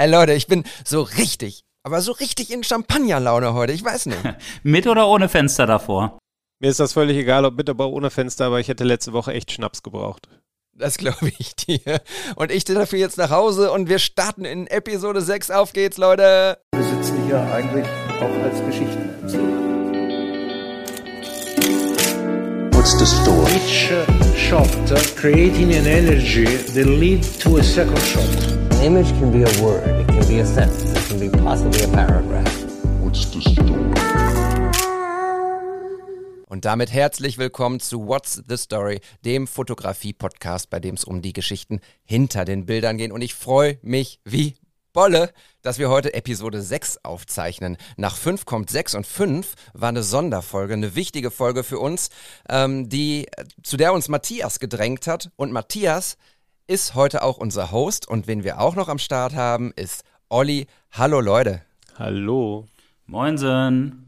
Ey Leute, ich bin so richtig, aber so richtig in Champagnerlaune heute, ich weiß nicht. mit oder ohne Fenster davor? Mir ist das völlig egal, ob mit oder ohne Fenster, aber ich hätte letzte Woche echt Schnaps gebraucht. Das glaube ich dir. Und ich dafür jetzt nach Hause und wir starten in Episode 6. Auf geht's, Leute! Wir sitzen hier eigentlich auch als Geschichtenerzähler. What's the story? Each shot creating an energy that lead to a second shot. An image can be a word, it can be a sentence, it can be possibly a paragraph. What's the story? Und damit herzlich willkommen zu What's the Story, dem Fotografie-Podcast, bei dem es um die Geschichten hinter den Bildern geht. Und ich freue mich wie Bolle, dass wir heute Episode 6 aufzeichnen. Nach 5 kommt 6 und 5 war eine Sonderfolge, eine wichtige Folge für uns, ähm, die, zu der uns Matthias gedrängt hat. Und Matthias ist heute auch unser Host. Und wen wir auch noch am Start haben, ist Olli. Hallo Leute. Hallo. Moinsen.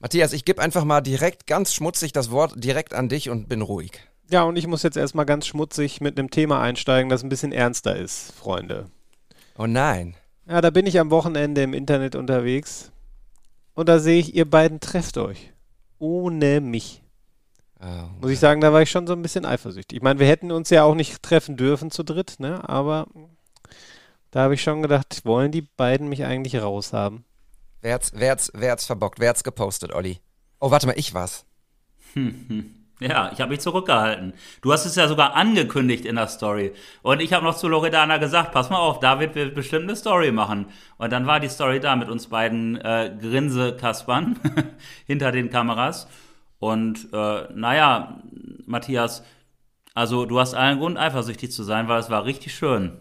Matthias, ich gebe einfach mal direkt ganz schmutzig das Wort direkt an dich und bin ruhig. Ja, und ich muss jetzt erstmal ganz schmutzig mit einem Thema einsteigen, das ein bisschen ernster ist, Freunde. Oh nein. Ja, da bin ich am Wochenende im Internet unterwegs und da sehe ich, ihr beiden trefft euch. Ohne mich. Oh, Muss ich sagen, da war ich schon so ein bisschen eifersüchtig. Ich meine, wir hätten uns ja auch nicht treffen dürfen zu dritt, ne? Aber da habe ich schon gedacht, wollen die beiden mich eigentlich raushaben? wer hat's, wer hat's, wer hat's verbockt? Wer hat's gepostet, Olli? Oh, warte mal, ich war's. Ja, ich habe mich zurückgehalten. Du hast es ja sogar angekündigt in der Story. Und ich habe noch zu Loredana gesagt, pass mal auf, David wird bestimmt eine Story machen. Und dann war die Story da mit uns beiden äh, Grinse-Kaspern hinter den Kameras. Und äh, naja, Matthias, also du hast allen Grund, eifersüchtig zu sein, weil es war richtig schön.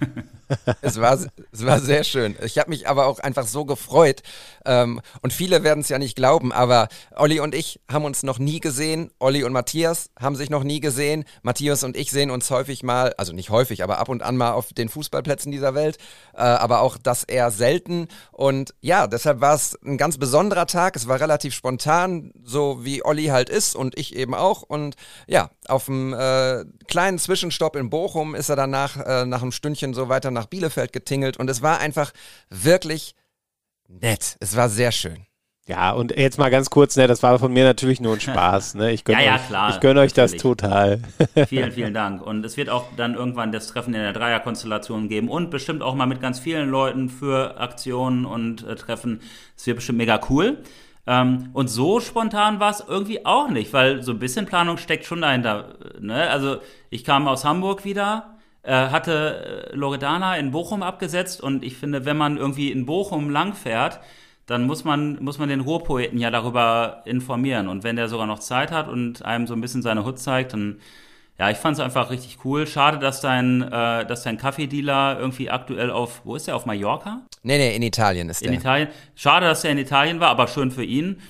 Es war, es war sehr schön. Ich habe mich aber auch einfach so gefreut. Ähm, und viele werden es ja nicht glauben, aber Olli und ich haben uns noch nie gesehen. Olli und Matthias haben sich noch nie gesehen. Matthias und ich sehen uns häufig mal, also nicht häufig, aber ab und an mal auf den Fußballplätzen dieser Welt. Äh, aber auch das eher selten. Und ja, deshalb war es ein ganz besonderer Tag. Es war relativ spontan, so wie Olli halt ist und ich eben auch. Und ja, auf einem äh, kleinen Zwischenstopp in Bochum ist er danach äh, nach einem Stündchen so weiter nach Bielefeld getingelt und es war einfach wirklich nett. Es war sehr schön. Ja, und jetzt mal ganz kurz, ne, das war von mir natürlich nur ein Spaß. Ne? Ich gönne Ja, ja, euch, klar, ich gönn euch das total. Vielen, vielen Dank. Und es wird auch dann irgendwann das Treffen in der Dreierkonstellation geben und bestimmt auch mal mit ganz vielen Leuten für Aktionen und äh, Treffen. Es wird bestimmt mega cool. Ähm, und so spontan war es irgendwie auch nicht, weil so ein bisschen Planung steckt schon dahinter. Ne? Also ich kam aus Hamburg wieder, äh, hatte äh, Loredana in Bochum abgesetzt und ich finde, wenn man irgendwie in Bochum langfährt, dann muss man, muss man den Ruhrpoeten ja darüber informieren. Und wenn der sogar noch Zeit hat und einem so ein bisschen seine Hut zeigt, dann, ja, ich fand es einfach richtig cool. Schade, dass dein, äh, dass dein Kaffeedealer irgendwie aktuell auf, wo ist der, auf Mallorca? Nee, nee, in Italien ist In der. Italien. Schade, dass er in Italien war, aber schön für ihn.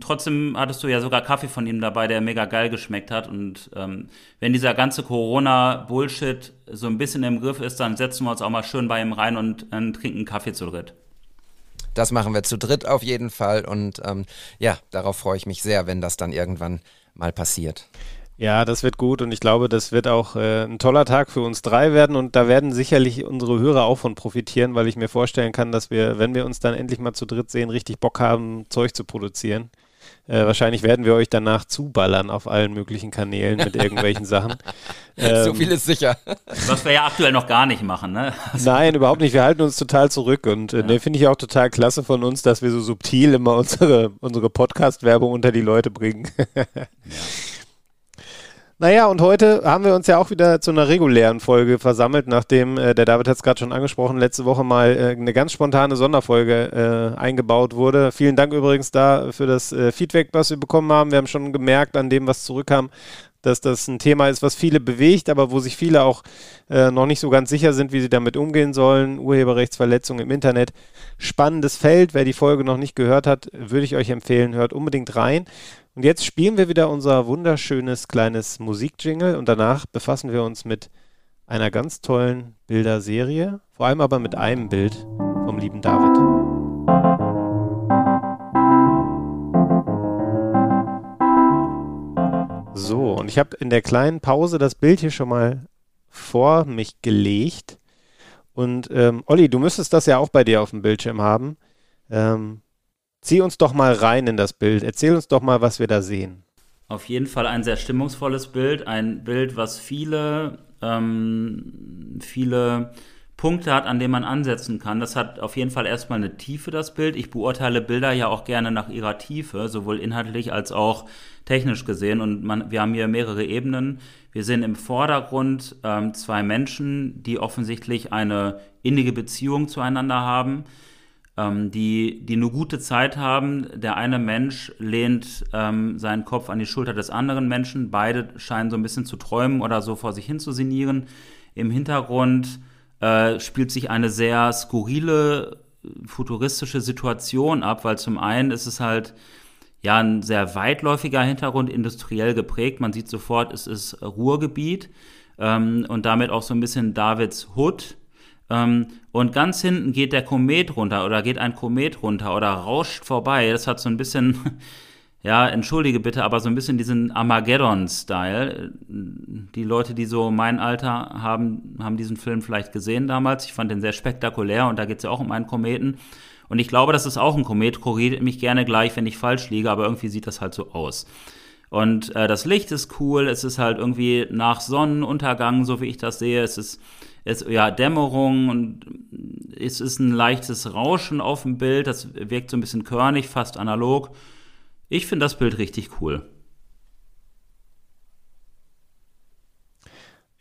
Trotzdem hattest du ja sogar Kaffee von ihm dabei, der mega geil geschmeckt hat. Und ähm, wenn dieser ganze Corona-Bullshit so ein bisschen im Griff ist, dann setzen wir uns auch mal schön bei ihm rein und äh, trinken Kaffee zu dritt. Das machen wir zu dritt auf jeden Fall. Und ähm, ja, darauf freue ich mich sehr, wenn das dann irgendwann mal passiert. Ja, das wird gut und ich glaube, das wird auch äh, ein toller Tag für uns drei werden und da werden sicherlich unsere Hörer auch von profitieren, weil ich mir vorstellen kann, dass wir, wenn wir uns dann endlich mal zu dritt sehen, richtig Bock haben, Zeug zu produzieren. Äh, wahrscheinlich werden wir euch danach zuballern auf allen möglichen Kanälen mit irgendwelchen Sachen. so Ähm, viel ist sicher. Was wir ja aktuell noch gar nicht machen, ne? Nein, überhaupt nicht. Wir halten uns total zurück und äh, ne, finde ich auch total klasse von uns, dass wir so subtil immer unsere, unsere Podcast-Werbung unter die Leute bringen. Naja, und heute haben wir uns ja auch wieder zu einer regulären Folge versammelt, nachdem, äh, der David hat es gerade schon angesprochen, letzte Woche mal äh, eine ganz spontane Sonderfolge äh, eingebaut wurde. Vielen Dank übrigens da für das äh, Feedback, was wir bekommen haben. Wir haben schon gemerkt an dem, was zurückkam, dass das ein Thema ist, was viele bewegt, aber wo sich viele auch äh, noch nicht so ganz sicher sind, wie sie damit umgehen sollen. Urheberrechtsverletzungen im Internet. Spannendes Feld. Wer die Folge noch nicht gehört hat, würde ich euch empfehlen, hört unbedingt rein. Und jetzt spielen wir wieder unser wunderschönes kleines Musikjingle und danach befassen wir uns mit einer ganz tollen Bilderserie, vor allem aber mit einem Bild vom lieben David. So, und ich habe in der kleinen Pause das Bild hier schon mal vor mich gelegt Und ähm, Olli, du müsstest das ja auch bei dir auf dem Bildschirm haben. Ähm, zieh uns doch mal rein in das Bild. Erzähl uns doch mal, was wir da sehen. Auf jeden Fall ein sehr stimmungsvolles Bild, ein Bild, was viele, ähm, viele Punkte hat, an denen man ansetzen kann. Das hat auf jeden Fall erstmal eine Tiefe, das Bild. Ich beurteile Bilder ja auch gerne nach ihrer Tiefe, sowohl inhaltlich als auch technisch gesehen. Und man, wir haben hier mehrere Ebenen. Wir sehen im Vordergrund ähm, zwei Menschen, die offensichtlich eine innige Beziehung zueinander haben, ähm, die, die eine gute Zeit haben. Der eine Mensch lehnt ähm, seinen Kopf an die Schulter des anderen Menschen. Beide scheinen so ein bisschen zu träumen oder so vor sich hin zu sinnieren. Im Hintergrund äh, spielt sich eine sehr skurrile, futuristische Situation ab, weil zum einen ist es halt ja ein sehr weitläufiger Hintergrund, industriell geprägt. Man sieht sofort, es ist Ruhrgebiet ähm, und damit auch so ein bisschen Davids Hood. Ähm, und ganz hinten geht der Komet runter oder geht ein Komet runter oder rauscht vorbei. Das hat so ein bisschen ja, entschuldige bitte, aber so ein bisschen diesen Armageddon-Style. Die Leute, die so mein Alter haben, haben diesen Film vielleicht gesehen damals. Ich fand den sehr spektakulär und da geht es ja auch um einen Kometen. Und ich glaube, das ist auch ein Komet. Korrigiert mich gerne gleich, wenn ich falsch liege, aber irgendwie sieht das halt so aus. Und äh, das Licht ist cool, es ist halt irgendwie nach Sonnenuntergang, so wie ich das sehe. Es ist, es, ja, Dämmerung und es ist ein leichtes Rauschen auf dem Bild. Das wirkt so ein bisschen körnig, fast analog. Ich finde das Bild richtig cool.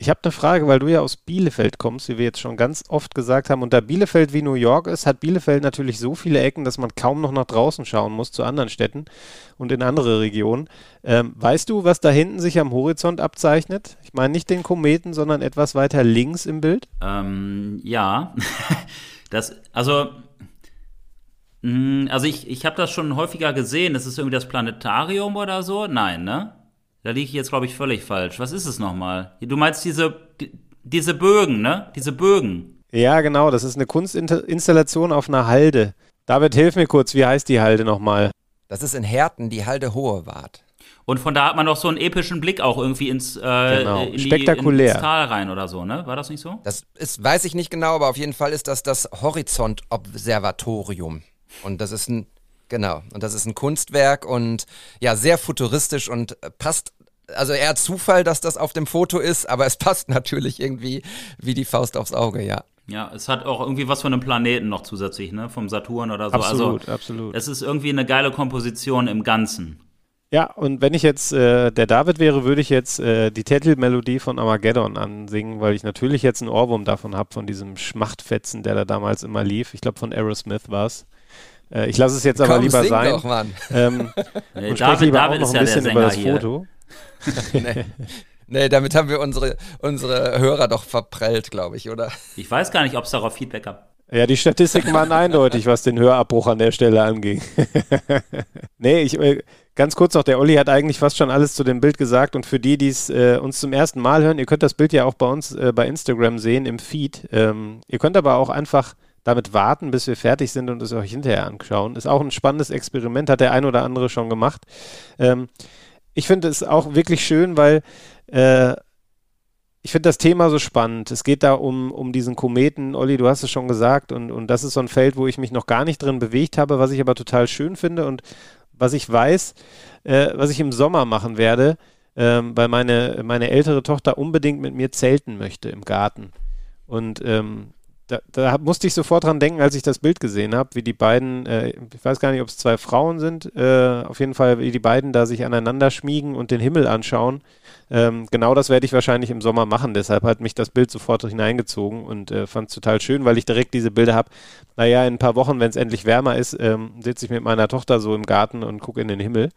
Ich habe eine Frage, weil du ja aus Bielefeld kommst, wie wir jetzt schon ganz oft gesagt haben. Und da Bielefeld wie New York ist, hat Bielefeld natürlich so viele Ecken, dass man kaum noch nach draußen schauen muss zu anderen Städten und in andere Regionen. Ähm, weißt du, was da hinten sich am Horizont abzeichnet? Ich meine nicht den Kometen, sondern etwas weiter links im Bild? Ähm, ja, das, also Mm, also ich, ich habe das schon häufiger gesehen. Das ist irgendwie das Planetarium oder so? Nein, ne? Da liege ich jetzt, glaube ich, völlig falsch. Was ist es nochmal? Du meinst diese, die, diese Bögen, ne? Diese Bögen. Ja, genau. Das ist eine Kunstinstallation auf einer Halde. David, hilf mir kurz. Wie heißt die Halde nochmal? Das ist in Herten die Halde Hohewart. Und von da hat man doch so einen epischen Blick auch irgendwie ins, äh, genau. in Spektakulär. Die, ins Tal rein oder so, ne? War das nicht so? Das ist, weiß ich nicht genau, aber auf jeden Fall ist das das Horizont-Observatorium. Und das ist ein, genau, und das ist ein Kunstwerk und ja, sehr futuristisch und passt also eher Zufall, dass das auf dem Foto ist, aber es passt natürlich irgendwie wie die Faust aufs Auge, ja. Ja, es hat auch irgendwie was von einem Planeten noch zusätzlich, ne? Vom Saturn oder so. Absolut, also, absolut. Es ist irgendwie eine geile Komposition im Ganzen. Ja, und wenn ich jetzt äh, der David wäre, würde ich jetzt äh, die Titelmelodie von Armageddon ansingen, weil ich natürlich jetzt einen Ohrwurm davon habe, von diesem Schmachtfetzen, der da damals immer lief. Ich glaube, von Aerosmith war es. Äh, ich lasse es jetzt aber Komm, lieber sing sein. Doch, Mann. Ähm, Nee, und David- spreche lieber David auch noch ist ein ja der bisschen über das hier. Foto. nee. nee, damit haben wir unsere, unsere Hörer doch verprellt, glaube ich, oder? Ich weiß gar nicht, ob es darauf Feedback gab. Ja, die Statistiken waren eindeutig, was den Hörabbruch an der Stelle anging. nee, ich, äh, ganz kurz noch, der Olli hat eigentlich fast schon alles zu dem Bild gesagt und für die, die es äh, uns zum ersten Mal hören, ihr könnt das Bild ja auch bei uns äh, bei Instagram sehen im Feed. Ähm, ihr könnt aber auch einfach damit warten, bis wir fertig sind und es euch hinterher anschauen. Ist auch ein spannendes Experiment, hat der ein oder andere schon gemacht. Ähm, ich finde es auch wirklich schön, weil äh, ich finde das Thema so spannend. Es geht da um, um diesen Kometen. Olli, du hast es schon gesagt. Und, und das ist so ein Feld, wo ich mich noch gar nicht drin bewegt habe, was ich aber total schön finde und was ich weiß, äh, was ich im Sommer machen werde, ähm, weil meine, meine ältere Tochter unbedingt mit mir zelten möchte im Garten. Und ähm, da, da musste ich sofort dran denken, als ich das Bild gesehen habe, wie die beiden, äh, ich weiß gar nicht, ob es zwei Frauen sind, äh, auf jeden Fall, wie die beiden da sich aneinander schmiegen und den Himmel anschauen. Ähm, genau das werde ich wahrscheinlich im Sommer machen. Deshalb hat mich das Bild sofort hineingezogen und äh, fand es total schön, weil ich direkt diese Bilder habe. Naja, in ein paar Wochen, wenn es endlich wärmer ist, ähm, sitze ich mit meiner Tochter so im Garten und gucke in den Himmel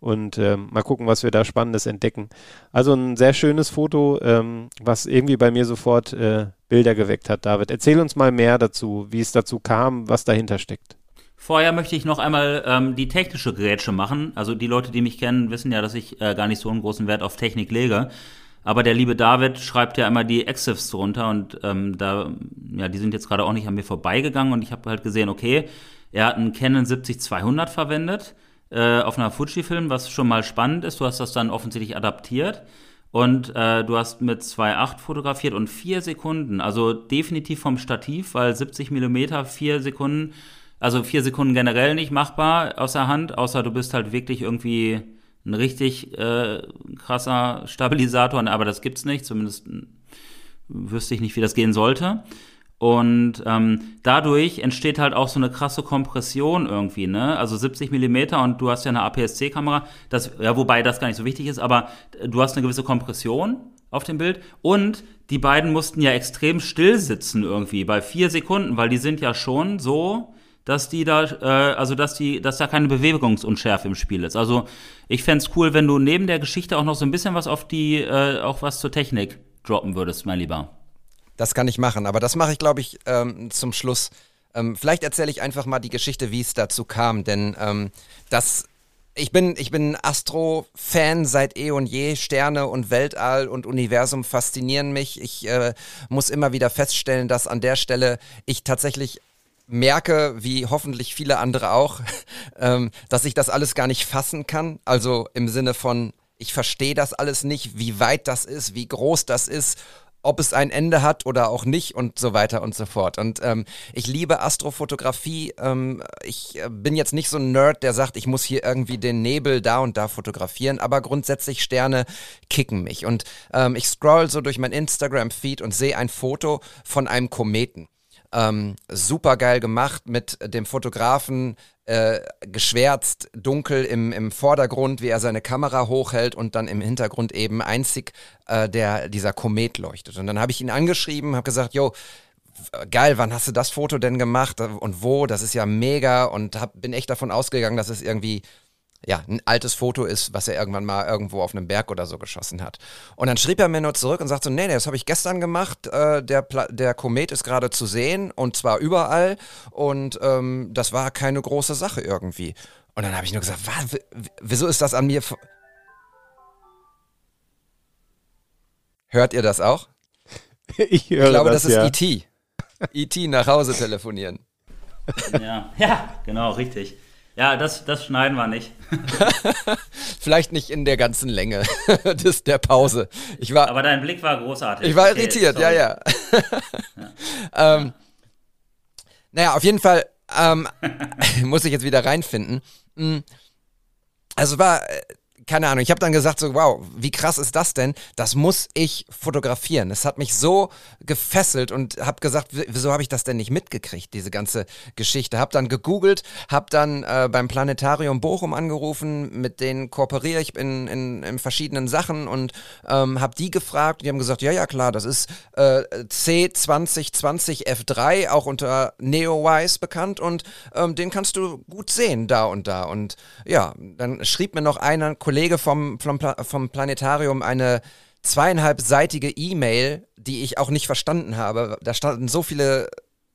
und ähm, mal gucken, was wir da Spannendes entdecken. Also ein sehr schönes Foto, ähm, was irgendwie bei mir sofort äh, Bilder geweckt hat. David, erzähl uns mal mehr dazu, wie es dazu kam, was dahinter steckt. Vorher möchte ich noch einmal ähm, die technische Grätsche machen. Also die Leute, die mich kennen, wissen ja, dass ich äh, gar nicht so einen großen Wert auf Technik lege. Aber der liebe David schreibt ja immer die Exifs drunter und ähm, da, ja, die sind jetzt gerade auch nicht an mir vorbeigegangen und ich habe halt gesehen, okay, er hat einen Canon 70-200 verwendet äh, auf einer Fujifilm, was schon mal spannend ist. Du hast das dann offensichtlich adaptiert. Und äh, du hast mit 2,8 fotografiert und 4 Sekunden. Also definitiv vom Stativ, weil 70 Millimeter, 4 Sekunden, also 4 Sekunden generell nicht machbar aus der Hand, außer du bist halt wirklich irgendwie ein richtig äh, krasser Stabilisator, aber das gibt's nicht, zumindest wüsste ich nicht, wie das gehen sollte. Und ähm, dadurch entsteht halt auch so eine krasse Kompression irgendwie, ne? Also 70 Millimeter und du hast ja eine APS-C-Kamera, das, ja, wobei das gar nicht so wichtig ist, aber du hast eine gewisse Kompression auf dem Bild und die beiden mussten ja extrem still sitzen irgendwie bei vier Sekunden, weil die sind ja schon so, dass die da, äh, also dass die, dass da keine Bewegungsunschärfe im Spiel ist. Also ich fände cool, wenn du neben der Geschichte auch noch so ein bisschen was auf die, äh, auch was zur Technik droppen würdest, mein Lieber. Das kann ich machen, aber das mache ich, glaube ich, ähm, zum Schluss. Ähm, vielleicht erzähle ich einfach mal die Geschichte, wie es dazu kam, denn ähm, das ich bin, ich bin Astro-Fan seit eh und je. Sterne und Weltall und Universum faszinieren mich. Ich äh, muss immer wieder feststellen, dass an der Stelle ich tatsächlich merke, wie hoffentlich viele andere auch, ähm, dass ich das alles gar nicht fassen kann. Also im Sinne von, ich verstehe das alles nicht, wie weit das ist, wie groß das ist ob es ein Ende hat oder auch nicht und so weiter und so fort. Und ähm, ich liebe Astrofotografie. Ähm, ich äh, bin jetzt nicht so ein Nerd, der sagt, ich muss hier irgendwie den Nebel da und da fotografieren, aber grundsätzlich Sterne kicken mich. Und ähm, ich scroll so durch mein Instagram-Feed und sehe ein Foto von einem Kometen. Ähm, super geil gemacht mit dem Fotografen äh, geschwärzt, dunkel im, im Vordergrund, wie er seine Kamera hochhält und dann im Hintergrund eben einzig äh, der, dieser Komet leuchtet. Und dann habe ich ihn angeschrieben, habe gesagt, yo, geil, wann hast du das Foto denn gemacht und wo? Das ist ja mega und hab, bin echt davon ausgegangen, dass es irgendwie ja, ein altes Foto ist, was er irgendwann mal irgendwo auf einem Berg oder so geschossen hat. Und dann schrieb er mir nur zurück und sagte so, nee, nee das habe ich gestern gemacht, äh, der, der Komet ist gerade zu sehen und zwar überall und ähm, das war keine große Sache irgendwie. Und dann habe ich nur gesagt, was, wieso ist das an mir... Hört ihr das auch? Ich, höre ich glaube, das, das ist ja. E.T. E.T. nach Hause telefonieren. Ja, ja, genau, richtig. Ja, das, das schneiden wir nicht. Vielleicht nicht in der ganzen Länge des, der Pause. Ich war, Aber dein Blick war großartig. ich war Okay, irritiert, ja, sorry. ja. ähm, naja, auf jeden Fall ähm, muss ich jetzt wieder reinfinden. Mm, Also war, äh, keine Ahnung, ich habe dann gesagt so, wow, wie krass ist das denn? Das muss ich fotografieren. Es hat mich so gefesselt und habe gesagt, wieso habe ich das denn nicht mitgekriegt, diese ganze Geschichte. Habe dann gegoogelt, habe dann äh, beim Planetarium Bochum angerufen, mit denen kooperiere ich in, in, in verschiedenen Sachen und ähm, habe die gefragt. Die haben gesagt, ja, ja, klar, das ist äh, C2020 F3, auch unter NeoWise bekannt und ähm, den kannst du gut sehen da und da. Und ja, dann schrieb mir noch einer Kollege vom, vom, Pla vom Planetarium eine zweieinhalbseitige E-Mail, die ich auch nicht verstanden habe. Da standen so viele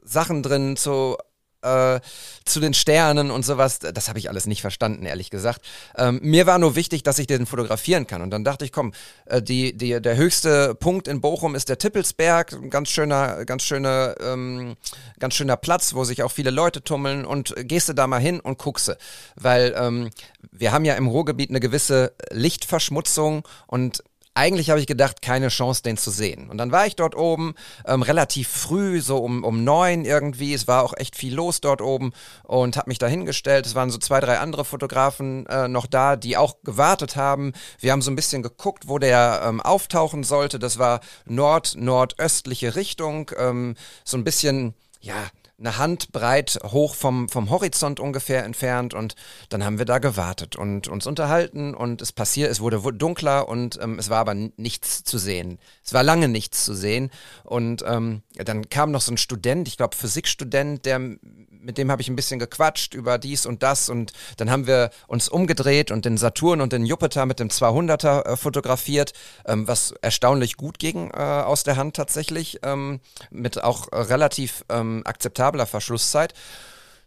Sachen drin zu äh, zu den Sternen und sowas, das habe ich alles nicht verstanden, ehrlich gesagt. Ähm, mir war nur wichtig, dass ich den fotografieren kann. Und dann dachte ich, komm, äh, die, die, der höchste Punkt in Bochum ist der Tippelsberg, ein ganz schöner, ganz schöner, ähm, ganz schöner Platz, wo sich auch viele Leute tummeln und gehst du da mal hin und guckst. Weil ähm, wir haben ja im Ruhrgebiet eine gewisse Lichtverschmutzung und eigentlich habe ich gedacht, keine Chance, den zu sehen. Und dann war ich dort oben, ähm, relativ früh, so um, um neun irgendwie. Es war auch echt viel los dort oben und habe mich da hingestellt. Es waren so zwei, drei andere Fotografen äh, noch da, die auch gewartet haben. Wir haben so ein bisschen geguckt, wo der ähm, auftauchen sollte. Das war nord-nordöstliche Richtung, ähm, so ein bisschen, ja, eine Handbreit hoch vom, vom Horizont ungefähr entfernt und dann haben wir da gewartet und uns unterhalten und es passiert, es wurde dunkler und ähm, es war aber nichts zu sehen. Es war lange nichts zu sehen und ähm, dann kam noch so ein Student, ich glaube Physikstudent, der mit dem habe ich ein bisschen gequatscht über dies und das und dann haben wir uns umgedreht und den Saturn und den Jupiter mit dem 200er äh, fotografiert, ähm, was erstaunlich gut ging äh, aus der Hand tatsächlich, ähm, mit auch äh, relativ ähm, akzeptabler Verschlusszeit.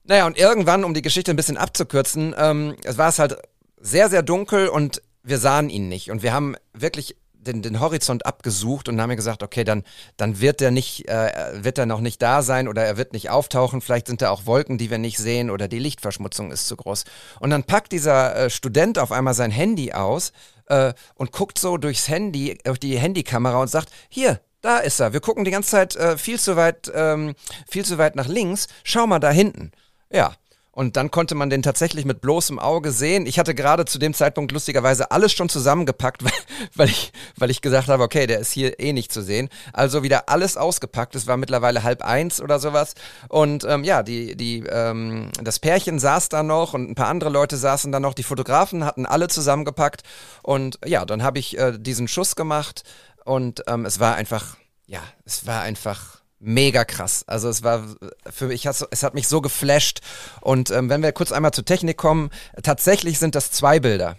Naja, und irgendwann, um die Geschichte ein bisschen abzukürzen, ähm, es war es halt sehr, sehr dunkel und wir sahen ihn nicht. Und wir haben wirklich den, den Horizont abgesucht und haben gesagt, okay, dann, dann wird er nicht, äh, wird er noch nicht da sein oder er wird nicht auftauchen. Vielleicht sind da auch Wolken, die wir nicht sehen oder die Lichtverschmutzung ist zu groß. Und dann packt dieser äh, Student auf einmal sein Handy aus äh, und guckt so durchs Handy, durch die Handykamera und sagt, hier, da ist er. Wir gucken die ganze Zeit äh, viel zu weit, ähm, viel zu weit nach links. Schau mal da hinten. Ja. Und dann konnte man den tatsächlich mit bloßem Auge sehen. Ich hatte gerade zu dem Zeitpunkt lustigerweise alles schon zusammengepackt, weil, weil, ich, weil ich gesagt habe, okay, der ist hier eh nicht zu sehen. Also wieder alles ausgepackt. Es war mittlerweile halb eins oder sowas. Und ähm, ja, die, die, ähm, das Pärchen saß da noch und ein paar andere Leute saßen da noch. Die Fotografen hatten alle zusammengepackt. Und ja, dann habe ich äh, diesen Schuss gemacht und ähm, es war einfach, ja, es war einfach mega krass. Also es war für mich, es hat mich so geflasht. Und ähm, wenn wir kurz einmal zur Technik kommen, tatsächlich sind das zwei Bilder.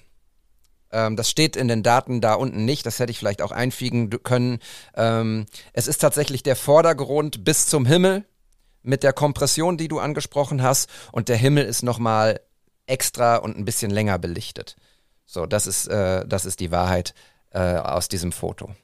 Ähm, das steht in den Daten da unten nicht, das hätte ich vielleicht auch einfügen können. Ähm, es ist tatsächlich der Vordergrund bis zum Himmel mit der Kompression, die du angesprochen hast. Und der Himmel ist nochmal extra und ein bisschen länger belichtet. So, das ist, äh, das ist die Wahrheit äh, aus diesem Foto.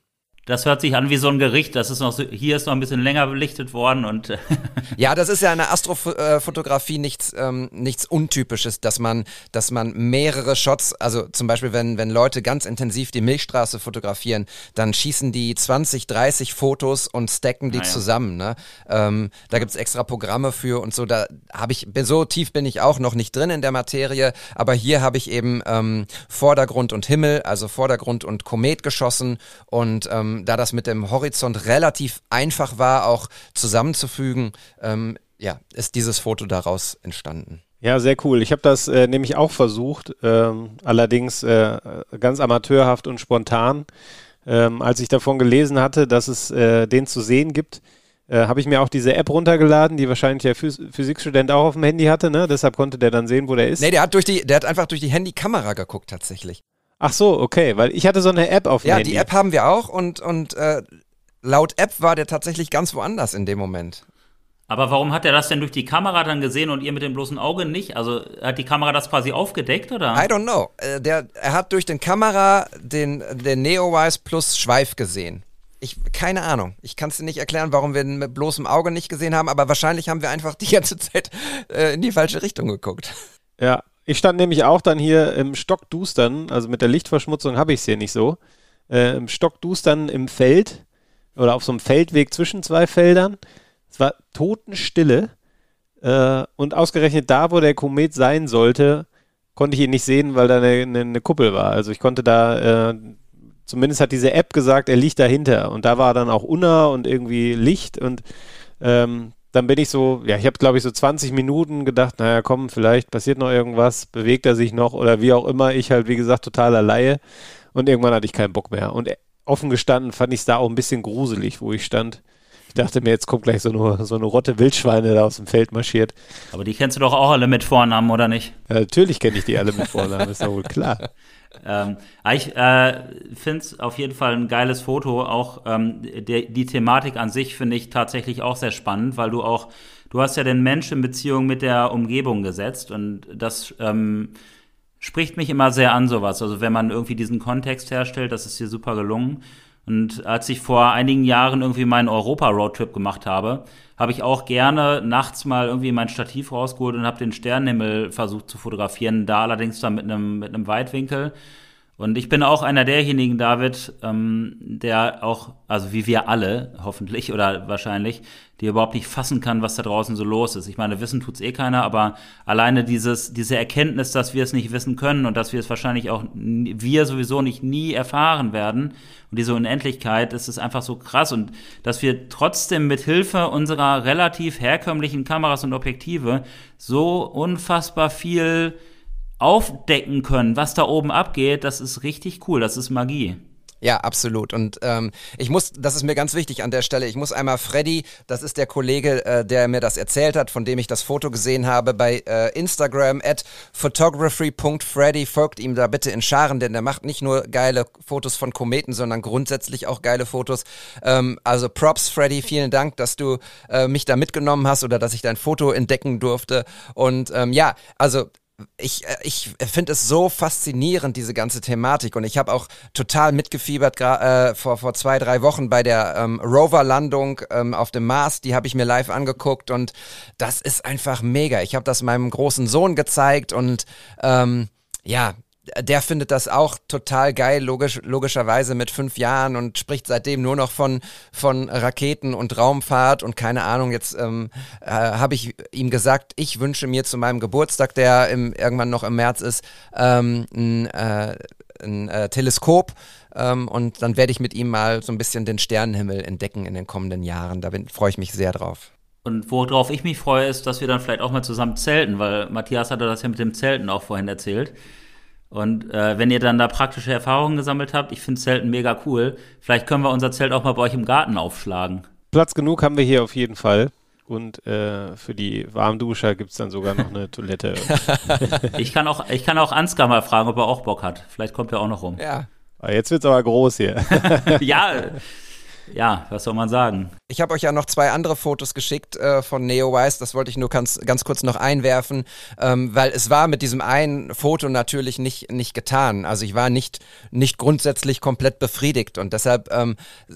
Das hört sich an wie so ein Gericht. Das ist noch so, hier ist noch ein bisschen länger belichtet worden und ja, das ist ja in der Astrofotografie nichts ähm, nichts untypisches, dass man dass man mehrere Shots, also zum Beispiel wenn wenn Leute ganz intensiv die Milchstraße fotografieren, dann schießen die 20, 30 Fotos und stacken die ah, ja. zusammen. Ne? Ähm, da gibt's extra Programme für und so. Da habe ich so tief bin ich auch noch nicht drin in der Materie, aber hier habe ich eben ähm, Vordergrund und Himmel, also Vordergrund und Komet geschossen und ähm, da das mit dem Horizont relativ einfach war, auch zusammenzufügen, ähm, ja, ist dieses Foto daraus entstanden. Ja, sehr cool. Ich habe das äh, nämlich auch versucht, ähm, allerdings äh, ganz amateurhaft und spontan. Ähm, als ich davon gelesen hatte, dass es äh, den zu sehen gibt, äh, habe ich mir auch diese App runtergeladen, die wahrscheinlich der Phys Physikstudent auch auf dem Handy hatte, ne? Deshalb konnte der dann sehen, wo der ist. Nee, der hat durch die, der hat einfach durch die Handykamera geguckt tatsächlich. Ach so, okay, weil ich hatte so eine App auf dem Ja, Handy. die App haben wir auch und, und äh, laut App war der tatsächlich ganz woanders in dem Moment. Aber warum hat er das denn durch die Kamera dann gesehen und ihr mit dem bloßen Auge nicht? Also hat die Kamera das quasi aufgedeckt oder? I don't know. Äh, der, er hat durch den Kamera den, den Neowise Plus Schweif gesehen. Ich, keine Ahnung. Ich kann es dir nicht erklären, warum wir ihn mit bloßem Auge nicht gesehen haben, aber wahrscheinlich haben wir einfach die ganze Zeit äh, in die falsche Richtung geguckt. Ja, ich stand nämlich auch dann hier im Stockdustern, also mit der Lichtverschmutzung habe ich es hier nicht so, äh, im Stockdustern im Feld oder auf so einem Feldweg zwischen zwei Feldern. Es war Totenstille äh, und ausgerechnet da, wo der Komet sein sollte, konnte ich ihn nicht sehen, weil da eine, eine, eine Kuppel war. Also ich konnte da, äh, zumindest hat diese App gesagt, er liegt dahinter und da war dann auch Unna und irgendwie Licht und ähm, dann bin ich so, ja, ich habe glaube ich so 20 Minuten gedacht, naja, komm, vielleicht passiert noch irgendwas, bewegt er sich noch oder wie auch immer. Ich halt, wie gesagt, totaler Laie. Und irgendwann hatte ich keinen Bock mehr. Und offen gestanden fand ich es da auch ein bisschen gruselig, wo ich stand. Ich dachte mir, jetzt kommt gleich so eine, so eine Rotte Wildschweine da aus dem Feld marschiert. Aber die kennst du doch auch alle mit Vornamen, oder nicht? Ja, natürlich kenne ich die alle mit Vornamen, ist doch wohl klar. Ähm, ich äh, finde es auf jeden Fall ein geiles Foto. Auch ähm, der, die Thematik an sich finde ich tatsächlich auch sehr spannend, weil du auch, du hast ja den Mensch in Beziehung mit der Umgebung gesetzt und das ähm, spricht mich immer sehr an, sowas. Also wenn man irgendwie diesen Kontext herstellt, das ist hier super gelungen. Und als ich vor einigen Jahren irgendwie meinen Europa-Roadtrip gemacht habe, habe ich auch gerne nachts mal irgendwie mein Stativ rausgeholt und habe den Sternenhimmel versucht zu fotografieren, da allerdings dann mit einem mit einem Weitwinkel. Und ich bin auch einer derjenigen, David, ähm, der auch, also wie wir alle, hoffentlich oder wahrscheinlich, die überhaupt nicht fassen kann, was da draußen so los ist. Ich meine, wissen tut's eh keiner, aber alleine dieses, diese Erkenntnis, dass wir es nicht wissen können und dass wir es wahrscheinlich auch wir sowieso nicht nie erfahren werden und diese Unendlichkeit, das ist einfach so krass und dass wir trotzdem mit Hilfe unserer relativ herkömmlichen Kameras und Objektive so unfassbar viel aufdecken können, was da oben abgeht, das ist richtig cool, das ist Magie. Ja, absolut. Und ähm, ich muss, das ist mir ganz wichtig an der Stelle, ich muss einmal Freddy, das ist der Kollege, äh, der mir das erzählt hat, von dem ich das Foto gesehen habe, bei äh, Instagram at photography.freddy, folgt ihm da bitte in Scharen, denn der macht nicht nur geile Fotos von Kometen, sondern grundsätzlich auch geile Fotos. Ähm, also Props, Freddy, vielen Dank, dass du äh, mich da mitgenommen hast oder dass ich dein Foto entdecken durfte. Und ähm, ja, also ich, äh, ich finde es so faszinierend, diese ganze Thematik. Und ich habe auch total mitgefiebert äh, vor, vor zwei, drei Wochen bei der ähm, Rover-Landung ähm, auf dem Mars. Die habe ich mir live angeguckt und das ist einfach mega. Ich habe das meinem großen Sohn gezeigt und ähm, ja, der findet das auch total geil, logisch, logischerweise mit fünf Jahren und spricht seitdem nur noch von, von Raketen und Raumfahrt und keine Ahnung. Jetzt ähm, äh, habe ich ihm gesagt, ich wünsche mir zu meinem Geburtstag, der im, irgendwann noch im März ist, ähm, ein, äh, ein äh, Teleskop. Ähm, und dann werde ich mit ihm mal so ein bisschen den Sternenhimmel entdecken in den kommenden Jahren. Da freue ich mich sehr drauf. Und worauf ich mich freue, ist, dass wir dann vielleicht auch mal zusammen zelten, weil Matthias hatte das ja mit dem Zelten auch vorhin erzählt. Und äh, wenn ihr dann da praktische Erfahrungen gesammelt habt, ich finde Zelten mega cool. Vielleicht können wir unser Zelt auch mal bei euch im Garten aufschlagen. Platz genug haben wir hier auf jeden Fall. Und äh, für die Warmduscher gibt es dann sogar noch eine Toilette. ich, kann auch, ich kann auch Ansgar mal fragen, ob er auch Bock hat. Vielleicht kommt er auch noch rum. Ja. Ah, jetzt wird es aber groß hier. ja, ja, was soll man sagen? Ich habe euch ja noch zwei andere Fotos geschickt äh, von NeoWise. Das wollte ich nur ganz, ganz kurz noch einwerfen, ähm, weil es war mit diesem einen Foto natürlich nicht, nicht getan. Also ich war nicht, nicht grundsätzlich komplett befriedigt und deshalb ähm,